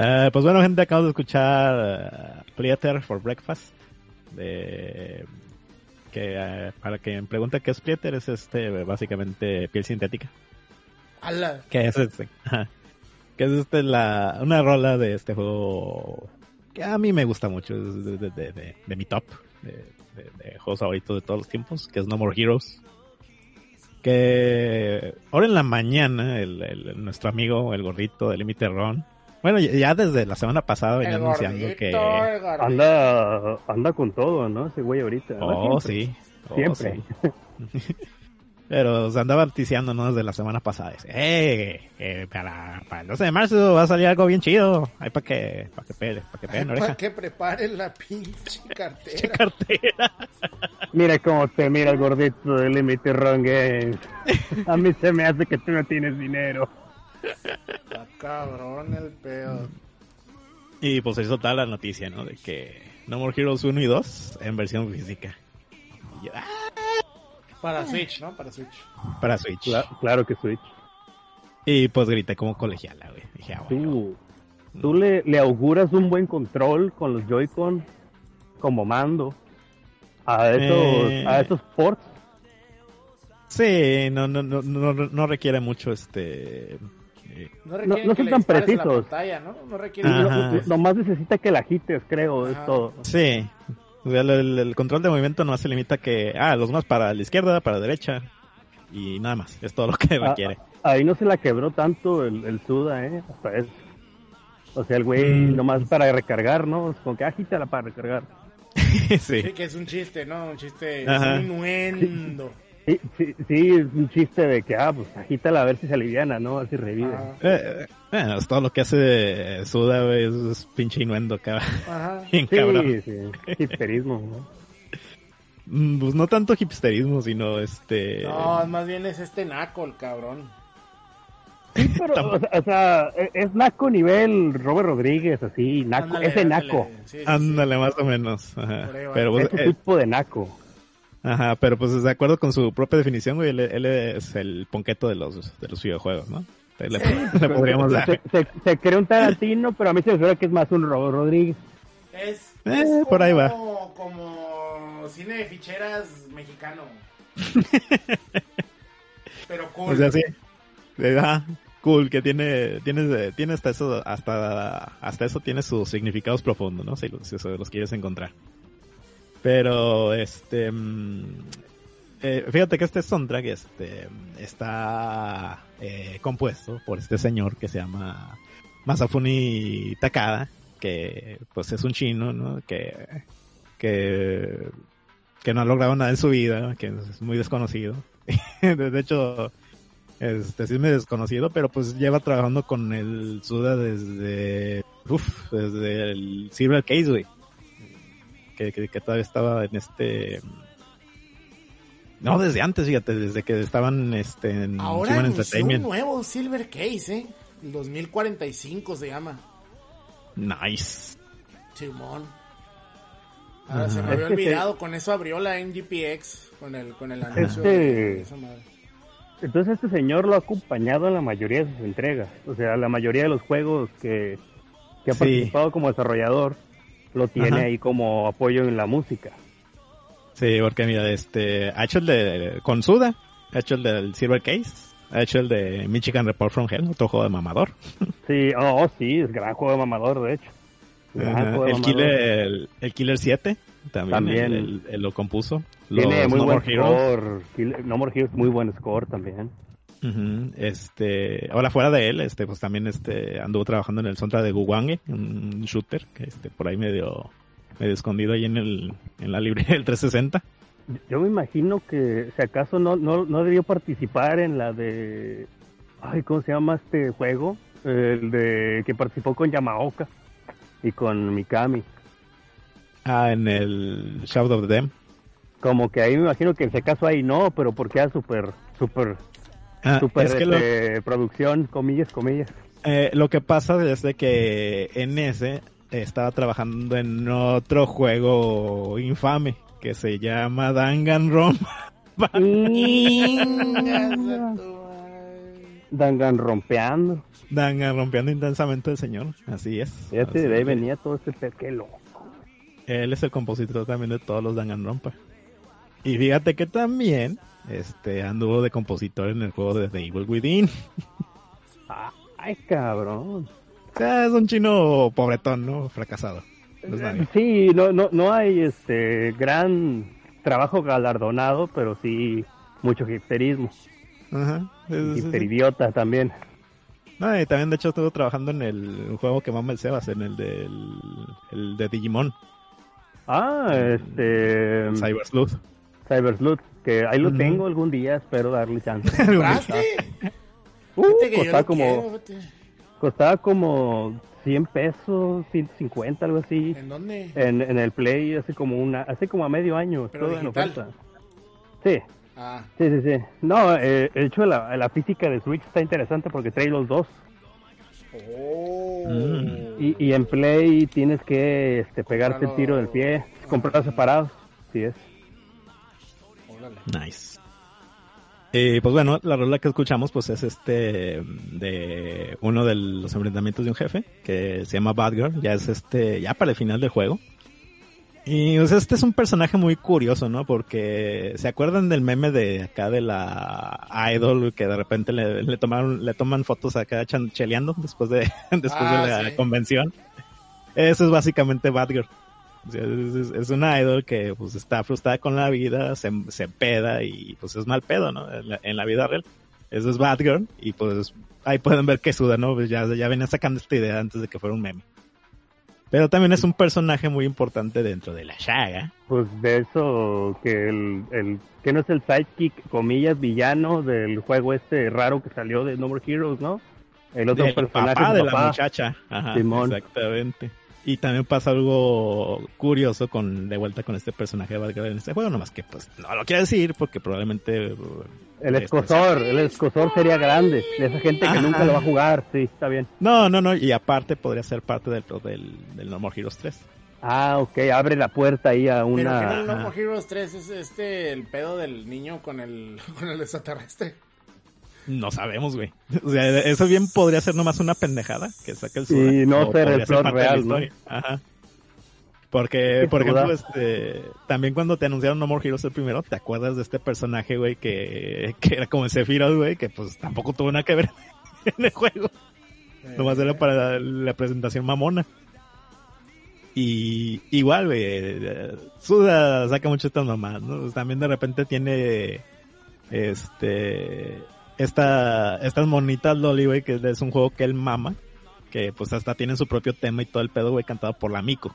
Eh, pues bueno, gente, acabo de escuchar uh, Pleater for Breakfast. De, que eh, para quien pregunta qué es Pleater, es este básicamente piel sintética. ¡Hala! Que es este, que es este la, una rola de este juego que a mí me gusta mucho, es de, de, de, mi top de, juegos favoritos de todos los tiempos, que es No More Heroes. Que ahora en la mañana, el, el- nuestro amigo, el gordito de Límite Ron, bueno, ya- ya desde la semana pasada venía El anunciando gordito, que... Anda, anda con todo, ¿no? Ese güey ahorita. Oh, ¿no? sí. Oh, Siempre. sí. [laughs] Pero se andaba noticiando, ¿no? Desde la semana pasada. Dice, eh, eh, para, para el 12 de marzo va a salir algo bien chido. Ahí para que, para que pele, para que peguen Para oreja. que preparen la pinche Che cartera. cartera. [laughs] Mira cómo te mira el gordito de Limited Run Games. A mí se me hace que tú no tienes dinero. Está cabrón el pedo. Y pues eso da la noticia, ¿no? De que No More Heroes 1 y 2 en versión física. Yo, ah, Para Switch, ¿no? Para Switch. para Switch. Cla- claro que Switch. Y pues grité como colegiala, güey. Dije, ah, bueno. Tú, tú le, le auguras un buen control con los Joy-Con como mando a esos, Eh. a esos ports. Sí, no, no, no, no, no requiere mucho este. No, son tan precisos. La pantalla, ¿no? No nomás necesita que la agites, creo, es Ajá. todo. Sí. O sea, el, el- el control de movimiento no se limita a que, ah, los más para la izquierda, para la derecha. Y nada más. Es todo lo que Ah, requiere. Ahí no se la quebró tanto el, el Suda, ¿eh? Hasta eso. O sea, el güey Mm. nomás para recargar, ¿no? Es como que agítala para recargar. [laughs] sí. Sí, que es un chiste, ¿no? Un chiste, es un. Sí, sí, sí, es un chiste de que, ah, pues agítala a ver si se aliviana, ¿no? A ver si revive. Eh, eh, bueno, es todo lo que hace eh, Suda, güey. Es, es pinche innuendo, cabrón. Ajá. [laughs] Bien Sí, cabrón. sí, hipsterismo, ¿no? Mm, Pues no tanto hipsterismo, sino este. No, más bien es este naco, el cabrón. Sí, pero, o sea, o sea, e- es naco nivel Robert Rodríguez, así, naco, Ándale, ese ándale. naco, Sí, sí, sí. Ándale, más o menos. Ajá. Pero, pues, ese eh, tipo de naco. Ajá, pero pues de acuerdo con su propia definición, güey, él, él es el ponqueto de los, de los videojuegos, ¿no? Le, [laughs] le podríamos dar. Se, se, se cree un Tarantino, pero a mí se me figura que es más un Robert Rodríguez. Es, Eh, es por ahí va. como- Como cine de ficheras mexicano. [laughs] Pero cool. O sea, sí. Eh, Ajá, cool, que tiene, tiene, tiene hasta eso, hasta, hasta eso tiene sus significados profundos, ¿no? Si, los- si se los quieres encontrar. Pero, este, mm, eh, fíjate que este soundtrack, este, está eh, compuesto por este señor que se llama Masafuni Takada, que, pues, es un chino, ¿no? Que, que, que no ha logrado nada en su vida, que es muy desconocido. [laughs] de hecho, este sí me desconocido, pero pues lleva trabajando con el Suda desde, uf, desde el Silver Case, güey. Que, que, que todavía estaba en este, no, desde antes, fíjate, desde que estaban este, en Ahora Human anunció un Entertainment. nuevo Silver Case, ¿eh? El 2045 se llama. Nice. Simón. Ahora se me había olvidado, con eso abrió la NGPX, con el, con el anuncio Este- de esa madre. Entonces este señor lo ha acompañado en la mayoría de sus entregas. O sea, la mayoría de los juegos que, que ha Sí. participado como desarrollador lo tiene Ajá. ahí como apoyo en la música. Sí, porque mira, este, ha hecho el de, con Suda, ha hecho el del Silver Case, ha hecho el de Michigan Report from Hell, otro juego de mamador. [laughs] Sí, oh, sí, es gran juego de mamador, de hecho. Gran juego de el, mamador. Killer, el, el Killer 7 también, También. él- él- él lo compuso. Tiene Los muy No buen Heroes. score. Kill- No More Heroes, muy buen score también. Ujú, Este, ahora fuera de él, este, pues también este anduvo trabajando en el Sontra de Guwange, un shooter que este por ahí medio medio escondido ahí en el en la librería del 360. Yo me imagino que si acaso no, no, no debió participar en la de... Ay, ¿cómo se llama este juego? El de que participó con Yamaoka y con Mikami. Ah, en el Shadow of the Dam. Como que ahí me imagino que en ese caso ahí no, pero porque era súper, súper, Ah, súper es que lo, este, producción, comillas, comillas. eh, lo que pasa es de que en ese estaba trabajando en otro juego infame que se llama Danganronpa. [laughs] Dangan rompeando. Dangan rompiendo intensamente el señor. Así es. Así de ahí venía todo este. Qué loco. Él es el compositor también de todos los Danganronpa. Y fíjate que también este anduvo de compositor en el juego de The Evil Within. Ay, cabrón. O sea, es un chino pobretón, ¿no? Fracasado. No. Sí, no, no, no hay este gran trabajo galardonado, pero sí mucho hipsterismo. Ajá. Hipsteridiota también. No, y también de hecho estuvo trabajando en el juego que mama el Sebas, en el del el de Digimon, Ah, este... Cyber Sleuth. Cyber Sleuth, que ahí lo tengo algún día, espero darle chance. [laughs] ¿Compraste? Uh, costaba como, quiero, costaba como 100 pesos, 150, algo así. ¿En dónde? En, en el Play hace como una, hace como a medio año. Pero digital. oferta. Sí, Ah, sí, sí, sí. No, eh, de hecho la, la física de Switch está interesante porque trae los dos. oh. Mm. Y, y en Play tienes que este, pegarte el tiro del pie, comprar separados. Sí es. Órale. Nice. Eh, pues bueno, la rola que escuchamos pues es este de uno de los enfrentamientos de un jefe que se llama Bad Girl, ya es este ya para el final del juego. Y pues, este es un personaje muy curioso, ¿no? Porque se acuerdan del meme de acá de la idol que de repente le, le tomaron le toman fotos acá cheleando después de [laughs] después Ah, de la sí. convención. Eso es básicamente Bad Girl. O sea, Es, es- es una idol que pues está frustrada con la vida, se, se peda y pues es mal pedo, ¿no? En la, en la vida real. Eso es Bad Girl y pues ahí pueden ver que suda, ¿no? Pues ya, ya venían sacando esta idea antes de que fuera un meme. Pero también es un personaje muy importante dentro de la saga. Pues de eso que el, el que no es el sidekick, comillas, villano del juego este raro que salió de No More Heroes, ¿no? El otro del personaje papá de el la muchacha. Ajá, Simón. exactamente. Y también pasa algo curioso con de vuelta con este personaje de Girl en este juego, nomás que pues no lo quiero decir porque probablemente uh, El este, escosor, el escosor sería grande, de esa gente que Ajá. nunca lo va a jugar, sí, está bien. No, no, no, y aparte podría ser parte del, del, del No More Heroes 3. Ah, ok, abre la puerta ahí a Pero que no el una... No More Heroes 3 es este el pedo del niño con el [laughs] con el extraterrestre. No sabemos, güey. O sea, eso bien podría ser nomás una pendejada que saque el Sí, Suda. no o ser el plot la real, ¿no? Ajá. Porque, por ejemplo, este, también cuando te anunciaron No More Heroes el primero, ¿te acuerdas de este personaje, güey, que, que era como el Sephiroth, güey, que pues tampoco tuvo nada que ver [laughs] en el juego. Nomás era para la presentación mamona. Y igual, güey, eh, Suda saca mucho estas mamás, ¿no? Pues también de repente tiene este esta estas monitas Loli, güey, que es un juego que él mama, que pues hasta tiene su propio tema y todo el pedo, güey, cantado por la Mico.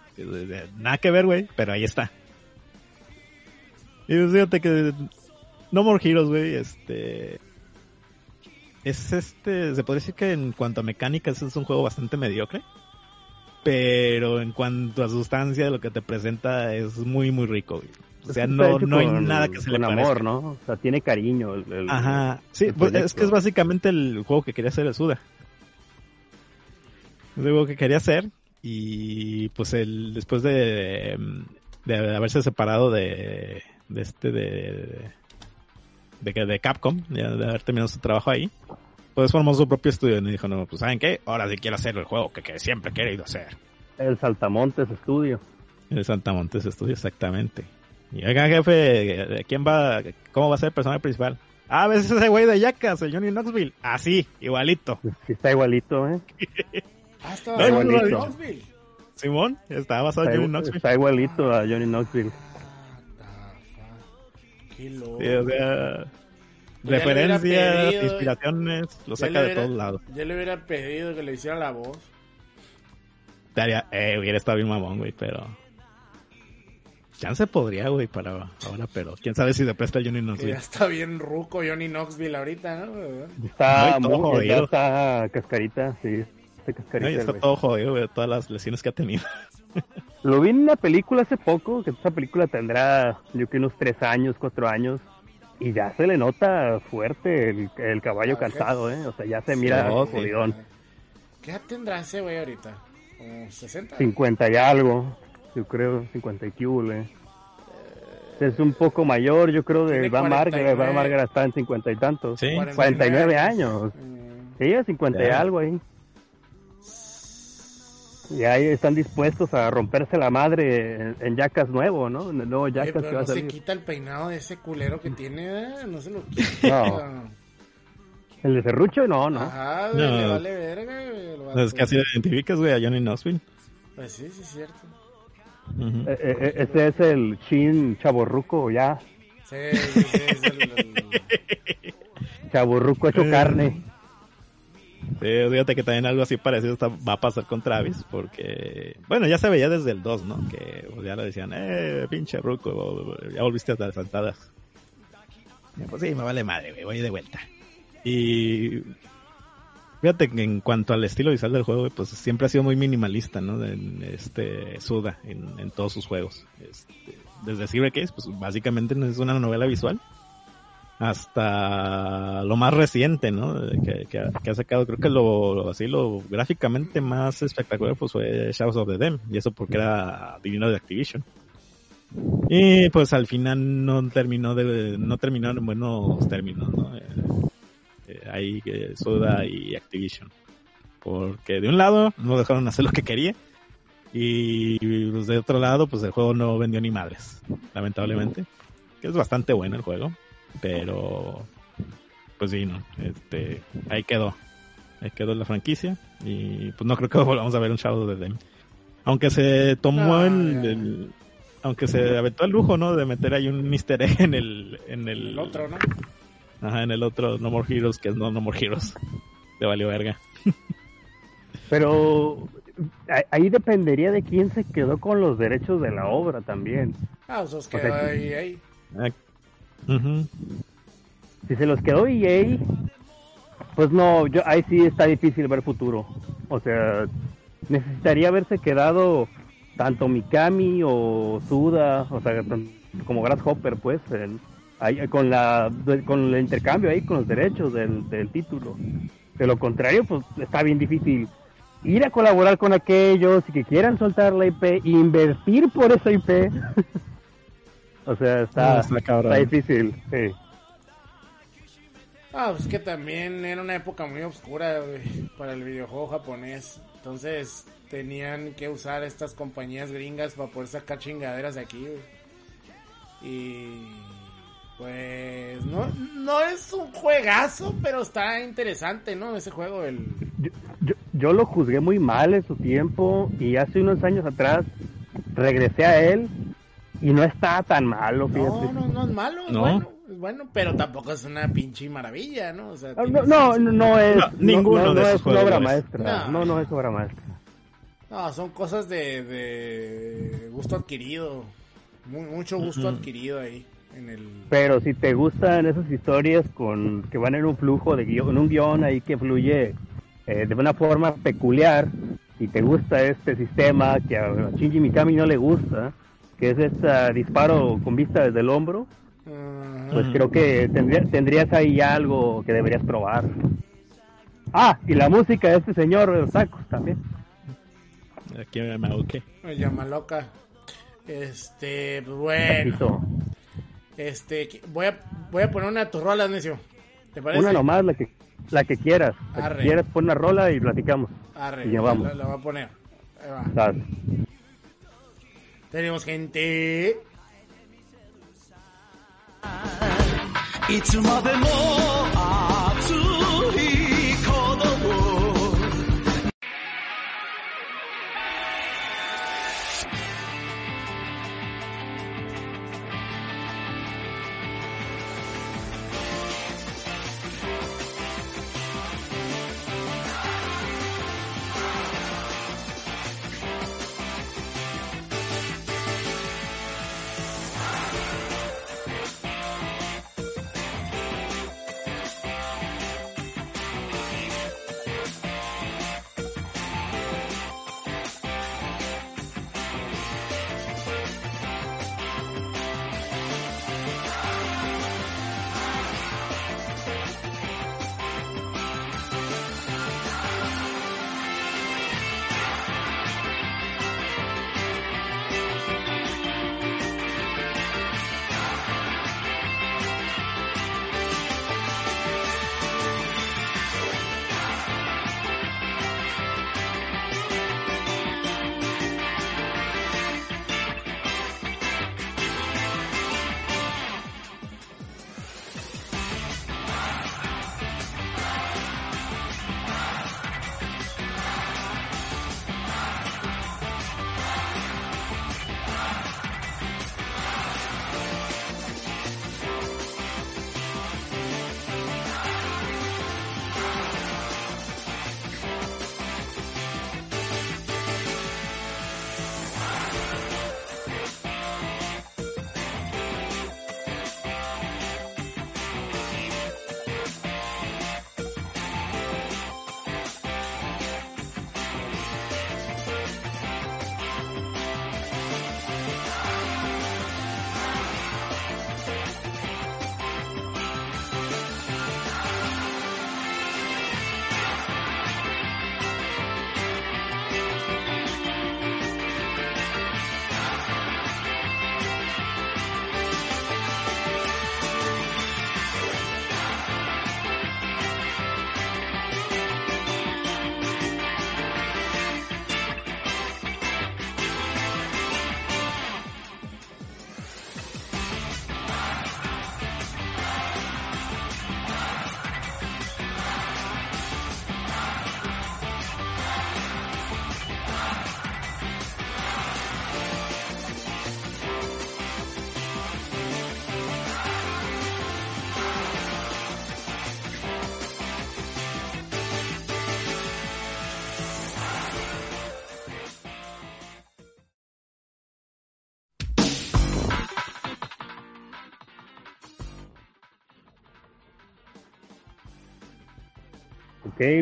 Nada que ver, güey, pero ahí está. Y pues, fíjate que No More Heroes, güey, este es este, se podría decir que en cuanto a mecánicas es un juego bastante mediocre. Pero en cuanto a sustancia, lo que te presenta es muy, muy rico. güey. O sea, no, no hay con- nada que se le Con parezca. amor, ¿no? O sea, tiene cariño. El, el- Ajá. Sí, el pues, es que es básicamente el juego que quería hacer el Suda. Es el juego que quería hacer. Y pues el después de, de haberse separado de, de este de, de, de Capcom, de haber terminado su trabajo ahí, pues formó su propio estudio y dijo, no, pues ¿saben qué? Ahora sí quiero hacer el juego que, que siempre he querido hacer. El Saltamontes Estudio. El Santa Montes Studio, exactamente. Y oiga, jefe, ¿quién va, cómo va a ser el personaje principal? Ah, ¿ves ese güey de Yacas, el Johnny Knoxville? Así, igualito. Sí, está igualito, ¿eh? [laughs] Ah, No, en igualito. Knoxville. Simón, está basado en Johnny Está, Knoxville. está igualito a Johnny Knoxville. Qué loco. Sí, o sea, referencias, pedido- inspiraciones, lo saca de todos lados. Yo le hubiera pedido que le hiciera la voz. Te haría, eh, hubiera estado bien mamón, güey, pero... Chance podría, güey, para ahora, pero quién sabe si se presta Johnny Que ya Knoxville. está bien ruco Johnny Knoxville ahorita, ¿no? Está, muy, jodido. está cascarita, sí. Está cascarita. No, ya está todo jodido, güey, todas las lesiones que ha tenido. Lo vi en una película hace poco, que esa película tendrá, yo creo, que unos tres años, cuatro años, y ya se le nota fuerte el, el caballo cansado, ¿eh? O sea, ya se mira sí. jodidón. ¿Qué edad tendrá ese güey ahorita? Como 60. 50 y algo, yo creo, 50 y cúbole. Es un poco mayor, yo creo, de Van Margar. 49. Van Margar está en 50 y tantos. Sí. 49 años. Mm, Sí, a 50 y algo ahí. Y ahí están dispuestos a romperse la madre en, en Jackass nuevo, ¿no? En el nuevo Oye, pero que va a no se salir. quita el peinado de ese culero que tiene, ¿eh? No se lo quita. ¿El de Serrucho? No, no. Ajá, güey, No. le vale verga, güey. vato. Es que así lo identificas, güey, a Johnny Knoxville. Pues sí, sí, es cierto. Eh, eh, eh, Ese es el Chin Chaborruco, ya. Sí, sí, sí, es el- el- Chaborruco hecho carne. Fíjate que también algo así parecido va a pasar con Travis, porque, bueno, ya se veía desde el 2, ¿no? Que pues, ya le decían, eh, pinche ruco, ya volviste a las saltadas. Pues sí, me vale madre, güey, voy de vuelta. Y fíjate que en cuanto al estilo visual del juego, pues siempre ha sido muy minimalista, ¿no? En este Suda, en, todos sus juegos. Este, desde Cyber Case, pues básicamente es una novela visual hasta lo más reciente, ¿no? Que, ha, sacado, creo que lo así lo gráficamente más espectacular pues fue Shadows of the Dam, y eso porque era divino de Activision. Y pues al final no terminó de no terminó en buenos términos, ¿no? Eh, eh, ahí eh, y Activision. Porque de un lado no dejaron hacer lo que quería y pues, de otro lado pues el juego no vendió ni madres, lamentablemente. Que es bastante bueno el juego pero pues sí no este ahí quedó. Ahí quedó la franquicia y pues no creo que [laughs] volvamos a ver un Shadow the Dam aunque se tomó Ah, el, aunque se aventó el lujo no de meter ahí un Easter egg en el en el, el otro, ¿no? ajá en el otro No More Heroes que es no No More Heroes. De valió verga. Pero ahí dependería de quién se quedó con los derechos de la obra también. Ah, pues os sea, quedó que- ahí, ahí. Ujú. Si se los quedó EA, pues no, yo ahí sí está difícil ver futuro. O sea, necesitaría haberse quedado tanto Mikami o Suda, o sea, como Grasshopper, pues, con la con el intercambio ahí, con los derechos del, del título. De lo contrario, pues está bien difícil ir a colaborar con aquellos y que quieran soltar la IP, invertir por esa IP. [laughs] o sea, está, Ah, está cabrón. está difícil. Sí. Ah, pues que también era una época muy oscura para el videojuego japonés. Entonces tenían que usar estas compañías gringas para poder sacar chingaderas de aquí. Y pues no, no es un juegazo, pero está interesante, ¿no? Ese juego, el... yo, yo, yo lo juzgué muy mal en su tiempo y hace unos años atrás regresé a él y no está tan malo, fíjate. No, no, no es malo, es ¿No? bueno, es bueno, pero tampoco es una pinche maravilla, ¿no? O sea, tiene No, no, no, no es, No, ninguno no, de no esos es obra maestra. No. No, no es obra maestra. No, son cosas de, de gusto adquirido, Mu- mucho gusto adquirido ahí en el... Pero si te gustan esas historias con que van en un flujo de guion, en un guion ahí que fluye eh, de una forma peculiar y te gusta este sistema que a Shinji Mikami no le gusta, que es este disparo con vista desde el hombro, pues creo que tendría- tendrías ahí algo que deberías probar. Ah, y la música de este señor Saco también. aquí me Maoke. Me llama loca. Este, pues bueno, este, voy a, voy a poner una de tus rolas, necio. ¿Te parece? Una nomás, la que, la que quieras. La que Arre. quieras, pon una rola y platicamos. Arre, Y ya vamos. La, la voy a poner. Ahí va. Tenemos gente.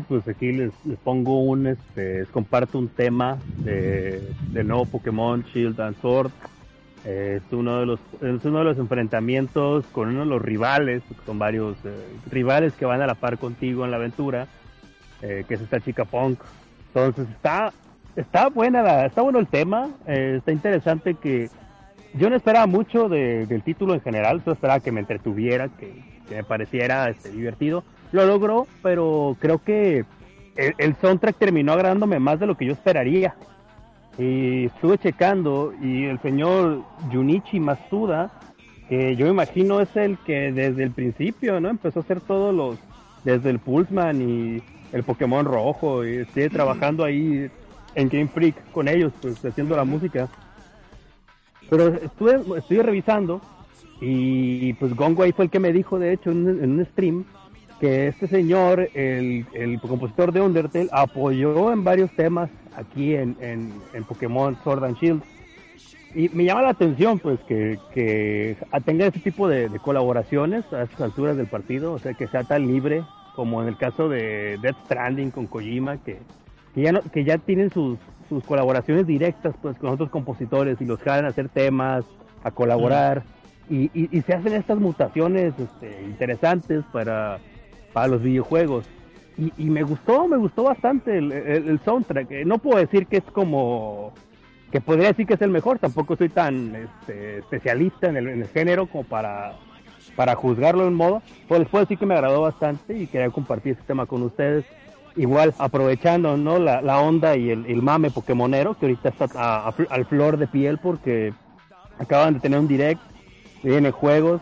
Pues aquí les, les pongo un, este, les comparto un tema de, del nuevo Pokémon Shield and Sword. Eh, es uno de los es uno de los enfrentamientos con uno de los rivales, con varios eh, rivales que van a la par contigo en la aventura, eh, que es esta chica punk. Entonces está está buena la, está bueno el tema, eh, está interesante que yo no esperaba mucho de- del título en general, yo esperaba que me entretuviera, que, que me pareciera este, divertido. Lo logró, pero creo que el, el soundtrack terminó agradándome más de lo que yo esperaría. Y estuve checando y el señor Junichi Masuda, que yo imagino es el que desde el principio, ¿no? Empezó a hacer todos los, desde el Pulsman y el Pokémon rojo, y estoy trabajando ahí en Game Freak con ellos, pues haciendo la música. Pero estuve, estuve revisando y pues Gongo ahí fue el que me dijo, de hecho, en, en un stream, que este señor, el, el compositor de Undertale, apoyó en varios temas aquí en, en, en Pokémon Sword and Shield. Y me llama la atención, pues, que, que tenga ese tipo de, de colaboraciones a estas alturas del partido, o sea, que sea tan libre como en el caso de Death Stranding con Kojima, que, que ya, no, que ya tienen sus, sus colaboraciones directas, pues, con otros compositores y los jalan a hacer temas, a colaborar, y, y, y se hacen estas mutaciones este, interesantes para, para los videojuegos. Y, y me gustó, me gustó bastante el, el- soundtrack. Eh, No puedo decir que es como que podría decir que es el mejor, tampoco soy tan este, especialista en el, en género como para, para juzgarlo de un modo, pero les puedo decir que me agradó bastante y quería compartir este tema con ustedes. Igual, aprovechando ¿no? la, la onda y el, mame pokemonero, que ahorita está a- a al flor de piel porque acaban de tener un direct, se vienen juegos,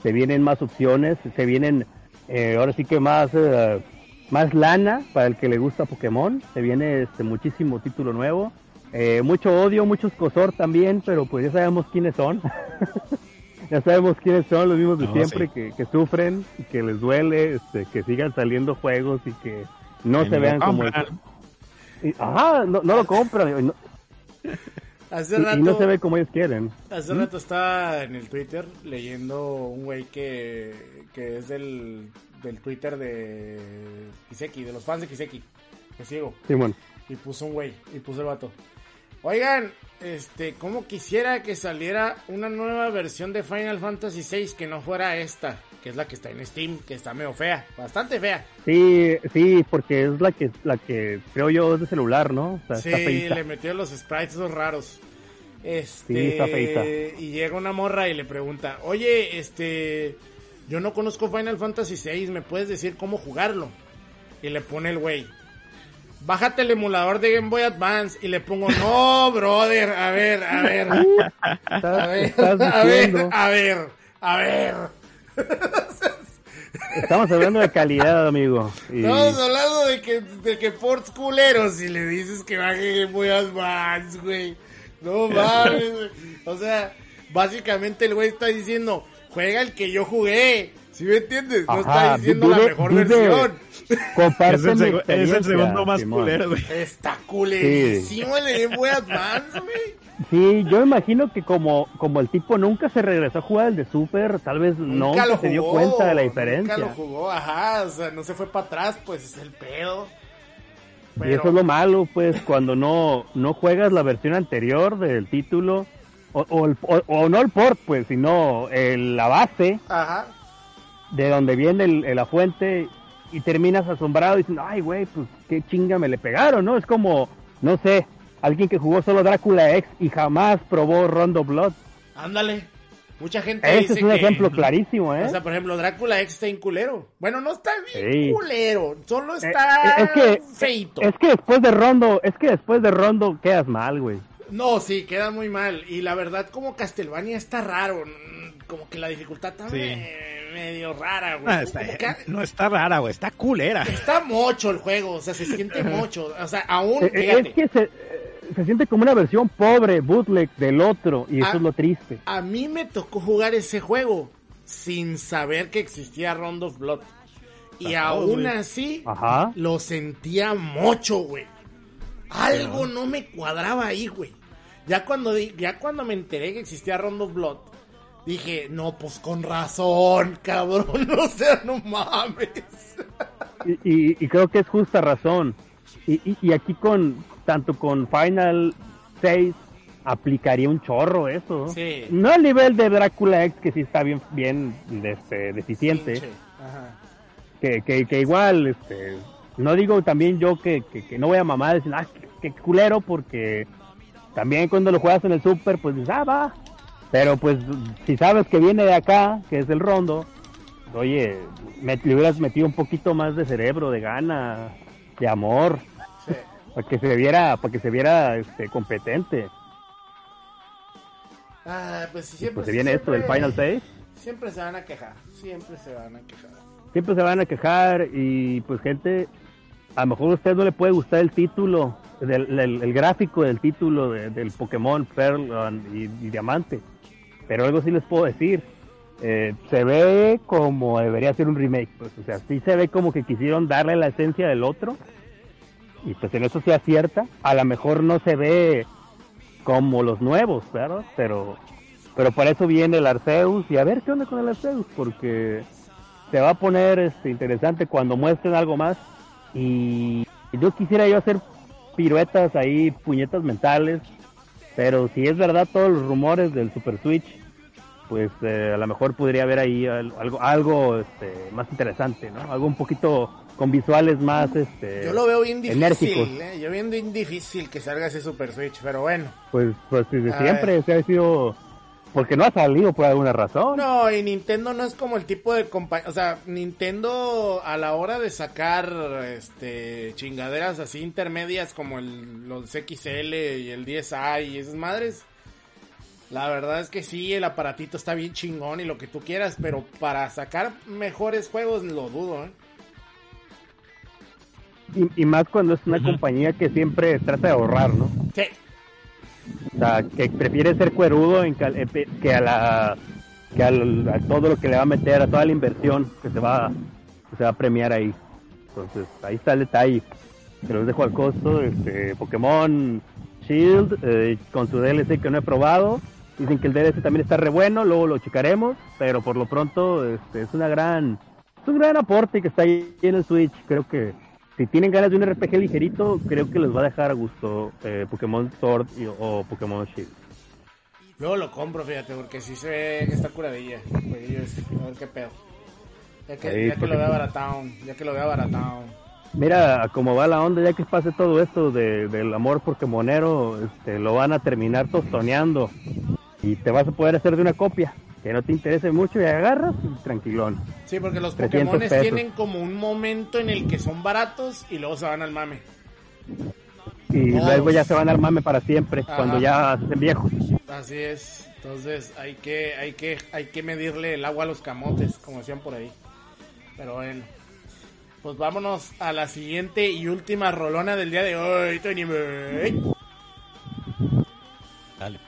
se vienen más opciones, se vienen eh, ahora sí que más eh, más lana para el que le gusta Pokémon, se viene este muchísimo título nuevo, eh, mucho odio, muchos cosor también, pero pues ya sabemos quiénes son. [laughs] ya sabemos quiénes son los mismos de No, siempre sí. que, que sufren, que les duele, este, que sigan saliendo juegos y que no se vean como y- ajá, no, no lo compran no, Hace y- y rato, no se ve como ellos quieren. hace rato estaba en el Twitter leyendo un güey que, que es del, del Twitter de Kiseki, de los fans de Kiseki, que sigo. Simón. Y puso un güey, y puso el vato. Oigan, este, como quisiera que saliera una nueva versión de Final Fantasy VI que no fuera esta, que es la que está en Steam, que está medio fea, bastante fea. Sí, sí, porque es la que la que creo yo es de celular, ¿no? O sea, Sí, está le metió los sprites esos raros. Este, Sí, está feita. y llega una morra y le pregunta, oye, este, yo no conozco Final Fantasy VI, ¿me puedes decir cómo jugarlo? Y le pone el güey, bájate el emulador de Game Boy Advance. Y le pongo, no, [laughs] brother, a ver, a ver, [laughs] [laughs] a ver, a ver, a ver, a ver. Estamos hablando de calidad, amigo. Y- Estamos hablando de que, de que ports culeros y le dices que baje Boy Advance, güey. No [laughs] mames, güey. O sea, básicamente el güey está diciendo, juega el que yo jugué. ¿Sí me entiendes? No está diciendo la mejor versión. Comparte Es el, es el segundo más Simón. culero, güey. Está culerísimo el Game Boy Advance, güey. Sí, yo imagino que como, como el tipo nunca se regresó a jugar el de Super, tal vez no Nunca se dio cuenta de la Nunca diferencia. lo jugó, ajá. O sea, no se fue para atrás, pues es el pedo. Y eso es lo malo, pues, cuando no, no juegas la versión anterior del título, o, o, el- o- o no el port, pues, sino el- la base Ajá. de donde viene el- el- la fuente, y terminas asombrado diciendo, ay, güey, pues, qué chinga me le pegaron, ¿no? Es como, no sé, alguien que jugó solo Drácula X y jamás probó Rondo Blood. Ándale. Mucha gente Ese dice es un que- ejemplo [laughs] clarísimo, ¿eh? O sea, por ejemplo, Drácula X está en culero. Bueno, no está bien Sí. culero, solo Eh, está eh, es que feito. es que después de Rondo, es que después de Rondo quedas mal, güey. No, sí, queda muy mal. Y la verdad, como Castlevania está raro. mm, Como que la dificultad está Sí. me- medio rara, güey. Ah, está- que no está rara, güey, está culera. está mocho el juego, o sea, se siente [laughs] mocho. O sea, aún, Eh, eh, fíjate, es que se, eh, se siente como una versión pobre, bootleg del otro, y eso Ah. es lo triste. a mí me tocó jugar ese juego sin saber que existía Round of Blood. Y Ajá, aún güey. así, Ajá. lo sentía mucho, güey. Algo no me cuadraba ahí, güey. Ya cuando, ya cuando me enteré que existía Round of Blood, dije, no, pues con razón, [laughs] cabrón. O sea, no mames. y, y- y creo que es justa razón. Y aquí con, tanto con Final 6, aplicaría un chorro eso. Sí. No al nivel de Drácula X, que sí está bien, bien este, deficiente. Ajá. que, que, que igual, este, no digo también yo que, que, que no voy a mamar decir, ah, qué, qué culero, porque también cuando lo juegas en el super, pues dices, ah, va. Pero pues, si sabes que viene de acá, que es el rondo, oye, me, le hubieras metido un poquito más de cerebro, de gana, de amor. Para que se viera, para que se viera este, competente. Ah, pues siempre. Pues se viene esto del siempre- Final 6. Siempre se van a quejar. Siempre se van a quejar. siempre se van a quejar y pues gente, a lo mejor a usted no le puede gustar el título, del, el, el gráfico del título de- del Pokémon Pearl y, y Diamante, pero algo sí les puedo decir, eh, se ve como debería ser un remake, pues, o sea, sí se ve como que quisieron darle la esencia del otro y pues en eso se acierta, a lo mejor no se ve como los nuevos, ¿verdad? Pero, pero para eso viene el Arceus y a ver qué onda con el Arceus, porque se va a poner este, interesante cuando muestren algo más. Y yo quisiera yo hacer piruetas ahí, puñetas mentales. Pero si es verdad todos los rumores del Super Switch, pues eh, a lo mejor podría haber ahí al- algo, algo este, más interesante, ¿no? Algo un poquito con visuales más este, Yo lo veo bien difícil. ¿eh? Yo veo bien difícil que salga ese Super Switch, pero bueno. Pues, pues desde siempre se ha sido... Porque no ha salido por alguna razón. No, y Nintendo no es como el tipo de compañía, o sea, Nintendo a la hora de sacar este chingaderas así intermedias como el, los XL y el 10i y esas madres. La verdad es que sí, el aparatito está bien chingón y lo que tú quieras, pero para sacar mejores juegos lo dudo, ¿eh? Y, y más cuando es una compañía que siempre trata de ahorrar, ¿no? Sí, O sea, que prefiere ser cuerudo en cal- eh, que a la que al- a todo lo que le va a meter, a toda la inversión que se va que se va a premiar ahí. Entonces, ahí está el detalle. Se los dejo al costo. Este, Pokémon Shield eh, con su DLC que no he probado. Dicen que el DLC también está re bueno, luego lo checaremos, pero por lo pronto este, es una gran es un gran aporte que está ahí en el Switch. Creo que si tienen ganas de un RPG ligerito, creo que les va a dejar a gusto eh, Pokémon Sword y- o Pokémon Shield. luego lo compro, fíjate, porque sí se ve que está curadilla. Jueguillo este, a ver qué pedo. Ya que, ya lo vea baratado, ya que lo vea baratado. Mira cómo va la onda, ya que pase todo esto de, del amor pokémonero, este, lo van a terminar tostoneando y te vas a poder hacer de una copia que no te interese mucho y agarras y tranquilón. Sí, porque los 300 Pokémon pesos. tienen como un momento en el que son baratos y luego se van al mame. Y Oh. luego ya se van al mame para siempre, Ajá. cuando ya se hacen viejos. Así es. Entonces hay que, hay que, hay que medirle el agua a los camotes, como decían por ahí. Pero bueno. Pues vámonos a la siguiente y última rolona del día de hoy, Tony. Dale.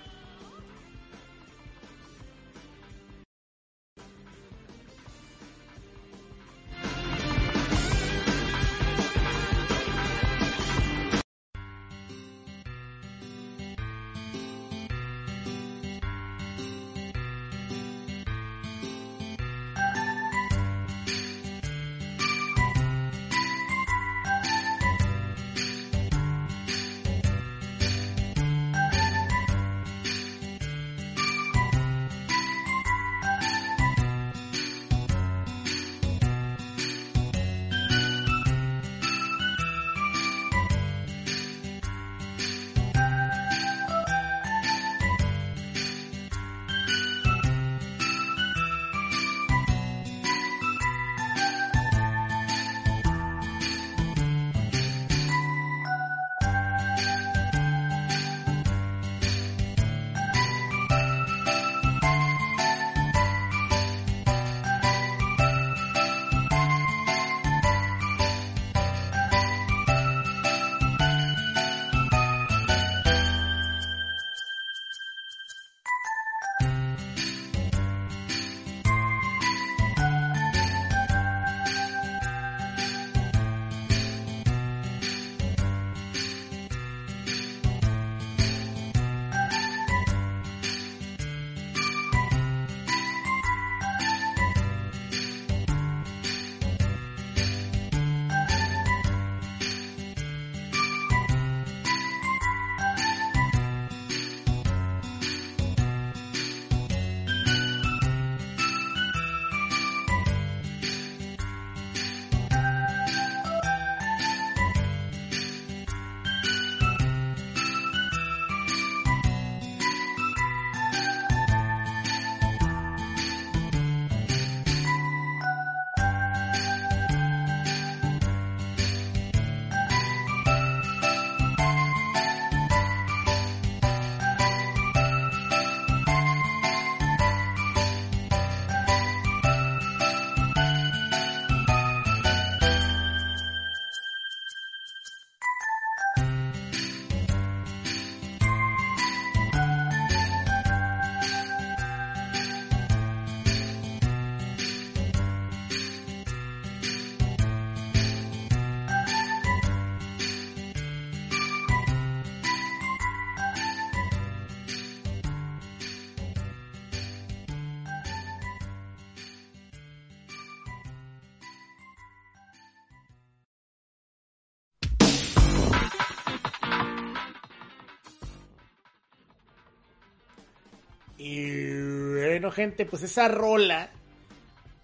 Bueno, gente, pues esa rola,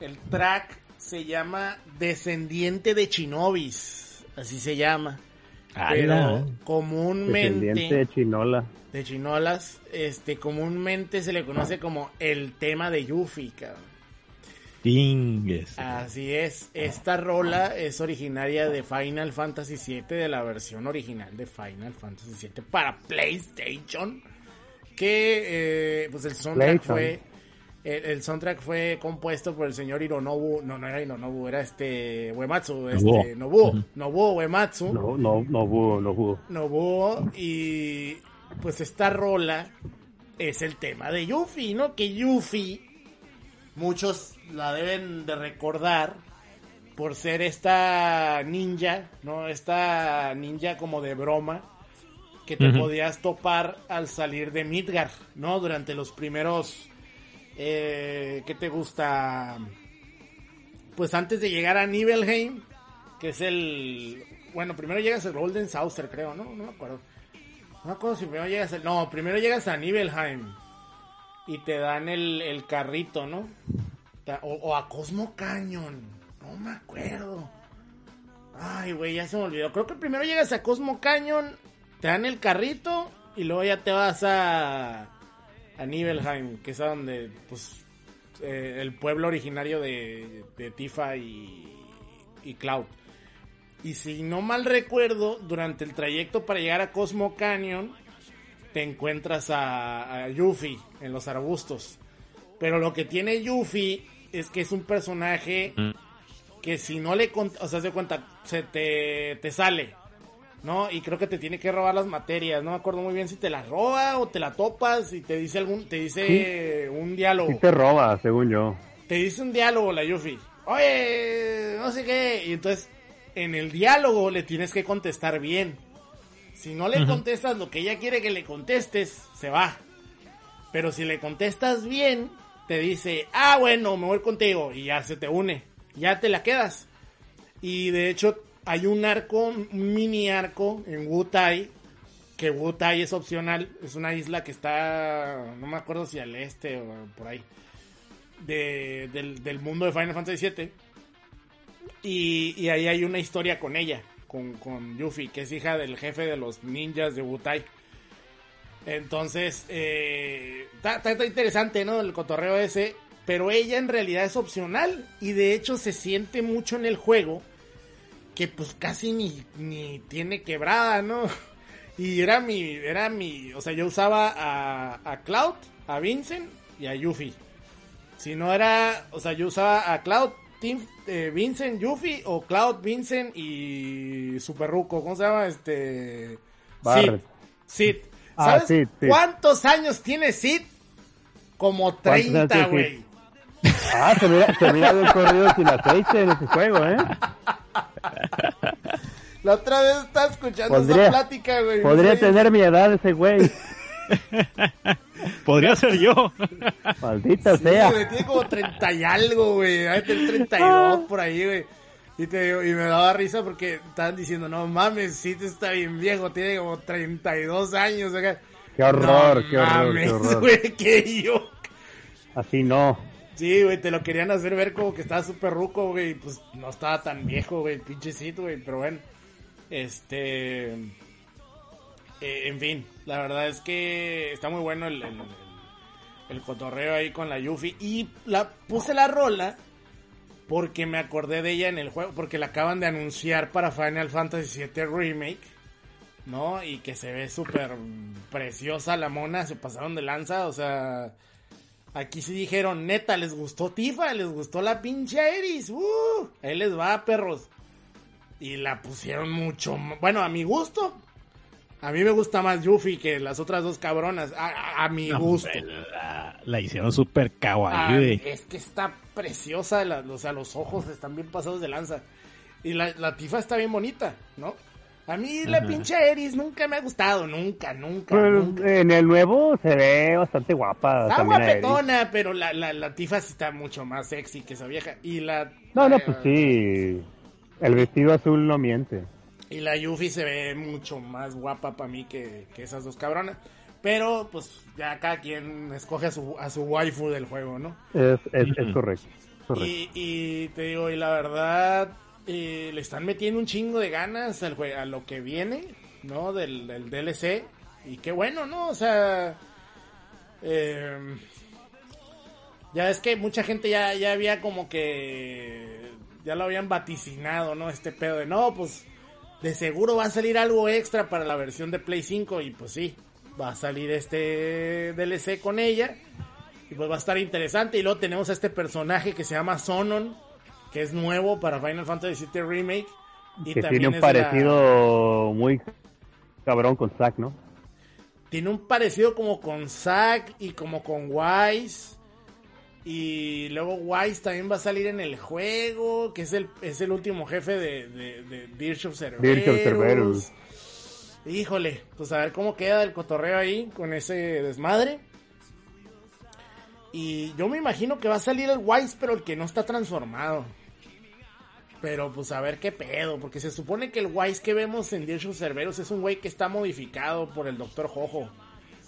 el track se llama Descendiente de Chinobis, así se llama. Pero Ala. comúnmente Descendiente de Chinola. de chinolas, este, comúnmente se le conoce como el tema de Yuffie, cabrón. Tingues. Así es, esta rola es originaria de Final Fantasy VII, de la versión original de Final Fantasy VII para PlayStation, que eh, pues el soundtrack fue el, el soundtrack fue compuesto por el señor Hironobu, no, no era Hironobu, era este Uematsu, este Nobuo, Nobuo Uematsu. No, no, no hubo, no hubo. Nobuo y pues esta rola es el tema de Yuffie, ¿no? Que Yuffie muchos la deben de recordar por ser esta ninja, ¿no? Esta ninja como de broma que te podías topar al salir de Midgar, ¿no? Durante los primeros eh, ¿qué te gusta? Pues antes de llegar a Nibelheim, que es el bueno, primero llegas al Golden Saucer, creo, ¿no? No me acuerdo. No me acuerdo si primero llegas al... No, primero llegas a Nibelheim. Y te dan el, carrito, ¿no? O, o a Cosmo Canyon. No me acuerdo. Ay, güey, ya se me olvidó. Creo que primero llegas a Cosmo Canyon, te dan el carrito y luego ya te vas a... A Nibelheim, que es a donde, pues, eh, el pueblo originario de, de Tifa y, y Cloud. Y si no mal recuerdo, durante el trayecto para llegar a Cosmo Canyon, te encuentras a, a Yuffie en los arbustos. Pero lo que tiene Yuffie es que es un personaje que si no le... O sea, se cuenta, se te, te sale, ¿no? Y creo que te tiene que robar las materias. No me acuerdo muy bien si te las roba o te la topas y te dice algún... Te dice un diálogo Sí te roba, según yo. te dice un diálogo la Yuffie. Oye, no sé qué. Y entonces, en el diálogo le tienes que contestar bien. Si no le contestas lo que ella quiere que le contestes, se va. Pero si le contestas bien, te dice, ah, bueno, me voy contigo. Y ya se te une. Ya te la quedas. Y de hecho, hay un arco, un mini arco en Wutai. Que Wutai es opcional. Es una isla que está, no me acuerdo si al este o por ahí de- del, mundo de Final Fantasy VII. Y, y ahí hay una historia con ella, con, con Yuffie, que es hija del jefe de los ninjas de Wutai. Entonces, eh, está interesante, ¿no? El cotorreo ese. Pero ella en realidad es opcional. Y de hecho se siente mucho en el juego. Que pues casi ni, ni tiene quebrada, ¿no? Y era mi, era mi, o sea, yo usaba a, a Cloud, a Vincent y a Yuffie. Si no era, o sea, yo usaba a Cloud, Team, eh, Vincent, Yuffie o Cloud, Vincent y Super Ruco. ¿Cómo se llama? Este. Barret. Sid. Sid. Ah, ¿Sabes Sid, Sid. cuántos años tiene Sid? Como ¿Cuántos años 30, tiene Sid? güey. Ah, se mira, se mira corrido sin aceite en ese juego, ¿eh? [laughs] [laughs] La otra vez estaba escuchando Podría- esa plática, güey. Podría Güey, tener mi edad ese güey. [laughs] Podría ser yo. Maldita Sí, sea. güey, tiene como 30 y algo, güey. Debe tener Ah. 32 por ahí, güey. Y, te digo, y me daba risa porque estaban diciendo, no mames, sí te está bien viejo, tiene como 32 años. acá. Qué horror, No qué horror, mames, [laughs] qué horror. güey, que yo. Así no. Sí, güey, te lo querían hacer ver como que estaba súper ruco, güey. Pues no estaba tan viejo, güey, pinche Sid, güey. Pero bueno, este. eh, en fin, la verdad es que está muy bueno el, el- el cotorreo ahí con la Yuffie. Y la puse la rola porque me acordé de ella en el juego. Porque la acaban de anunciar para Final Fantasy VII Remake. ¿No? Y que se ve súper preciosa la mona. Se pasaron de lanza, o sea. Aquí sí dijeron, neta, les gustó Tifa, les gustó la pinche Eris. Uh, ahí les va, perros. Y la pusieron mucho. Bueno, a mi gusto. A mí me gusta más Yuffie que las otras dos cabronas. A, a- a mi No, gusto. la, la hicieron súper Ah, kawaii, güey. es que está preciosa. la- o sea, los ojos están bien pasados de lanza. Y la, la Tifa está bien bonita, ¿no? A mí la pinche Eris nunca me ha gustado. Nunca, nunca, Pues, nunca. en el nuevo se ve bastante guapa. Está guapetona, pero la, la, la Tifa sí está mucho más sexy que esa vieja. Y la. No, no, eh, pues sí. El vestido azul no miente. Y la Yuffie se ve mucho más guapa para mí que, que esas dos cabronas. Pero pues ya cada quien escoge a su, a su waifu del juego, ¿no? Es, es, es correcto. correcto. Y, y te digo, y la verdad, eh, le están metiendo un chingo de ganas al a lo que viene, ¿no? Del, del DLC. Y qué bueno, ¿no? O sea, eh, ya es que mucha gente ya, ya había como que, ya lo habían vaticinado, ¿no? Este pedo de, no, pues, de seguro va a salir algo extra para la versión de Play 5. Y pues sí, va a salir este DLC con ella. Y pues va a estar interesante. Y luego tenemos a este personaje que se llama Sonon, que es nuevo para Final Fantasy VII Remake. Y que también tiene un la- parecido muy cabrón con Zack, ¿no? Tiene un parecido como con Zack y como con Wise. Y luego Wise también va a salir en el juego, que es el, es el último jefe de, de, de Dirge of Cerberus. Dirge of Cerberus. Híjole, pues a ver cómo queda el cotorreo ahí con ese desmadre. Y yo me imagino que va a salir el Wise, pero el que no está transformado. Pero pues a ver qué pedo, porque se supone que el Wise que vemos en of Cerberus es un güey que está modificado por el Doctor Jojo.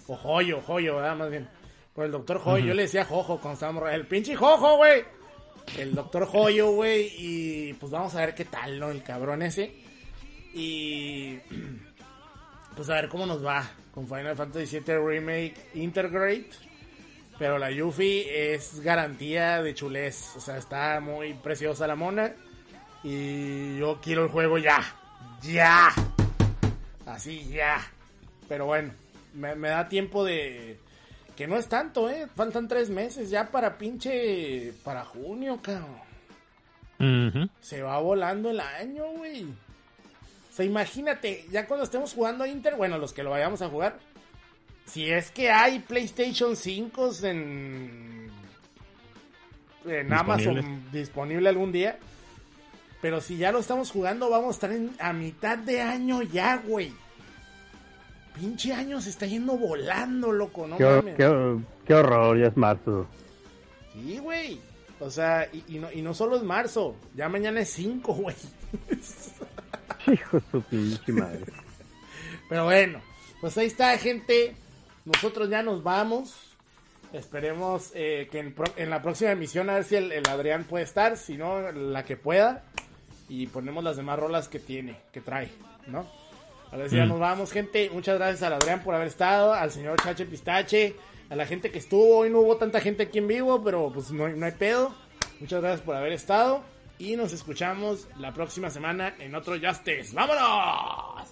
O Joyo, Joyo, ¿verdad? Más bien. Por el Doctor Joyo. Yo le decía Jojo cuando estábamos... El pinche Jojo, güey. El Doctor Joyo, güey. Y pues vamos a ver qué tal, ¿no? El cabrón ese. Y... Pues a ver cómo nos va con Final Fantasy VII Remake Integrate. Pero la Yuffie es garantía de chulés. O sea, está muy preciosa la mona. Y yo quiero el juego ya. Ya. Así, ya. Pero bueno, me, me da tiempo de... Que no es tanto, ¿eh? Faltan tres meses ya para pinche... Para junio, cabrón. Se va volando el año, güey. O sea, imagínate, ya cuando estemos jugando a Inter, bueno, los que lo vayamos a jugar, si es que hay PlayStation 5 en, en Amazon disponible algún día, pero si ya lo estamos jugando, vamos a estar en- a mitad de año ya, güey. Pinche año se está yendo volando, loco, no qué, mames. qué- qué horror, ya es marzo. Sí, güey. O sea, y, y no, y no solo es marzo, ya mañana es 5, [laughs] güey. Hijo de su pinche madre. Pero bueno, pues ahí está, gente. Nosotros ya nos vamos. Esperemos eh, que en, pro- en la próxima emisión a ver si el, el Adrián puede estar, si no, la que pueda y ponemos las demás rolas que tiene, que trae, ¿no? Ahora sí, ya mm. nos vamos, gente. Muchas gracias al Adrián por haber estado, al señor Chache Pistache, a la gente que estuvo. Hoy no hubo tanta gente aquí en vivo, pero pues no, no hay pedo. Muchas gracias por haber estado. Y nos escuchamos la próxima semana en otro Justice. ¡Vámonos!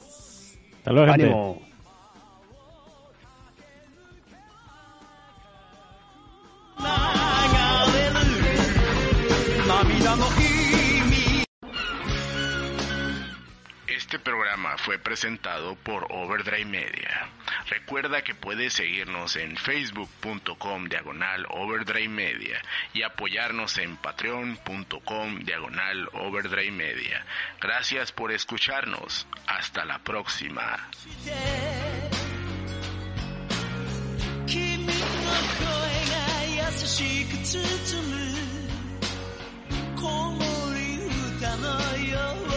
Hasta luego, gente. ¡Ánimo! Este programa fue presentado por Overdrive Media. Recuerda que puedes seguirnos en facebook.com diagonal Overdrive Media y apoyarnos en patreon.com diagonal Overdrive Media. Gracias por escucharnos. Hasta la próxima. 君の声が優しく包む木漏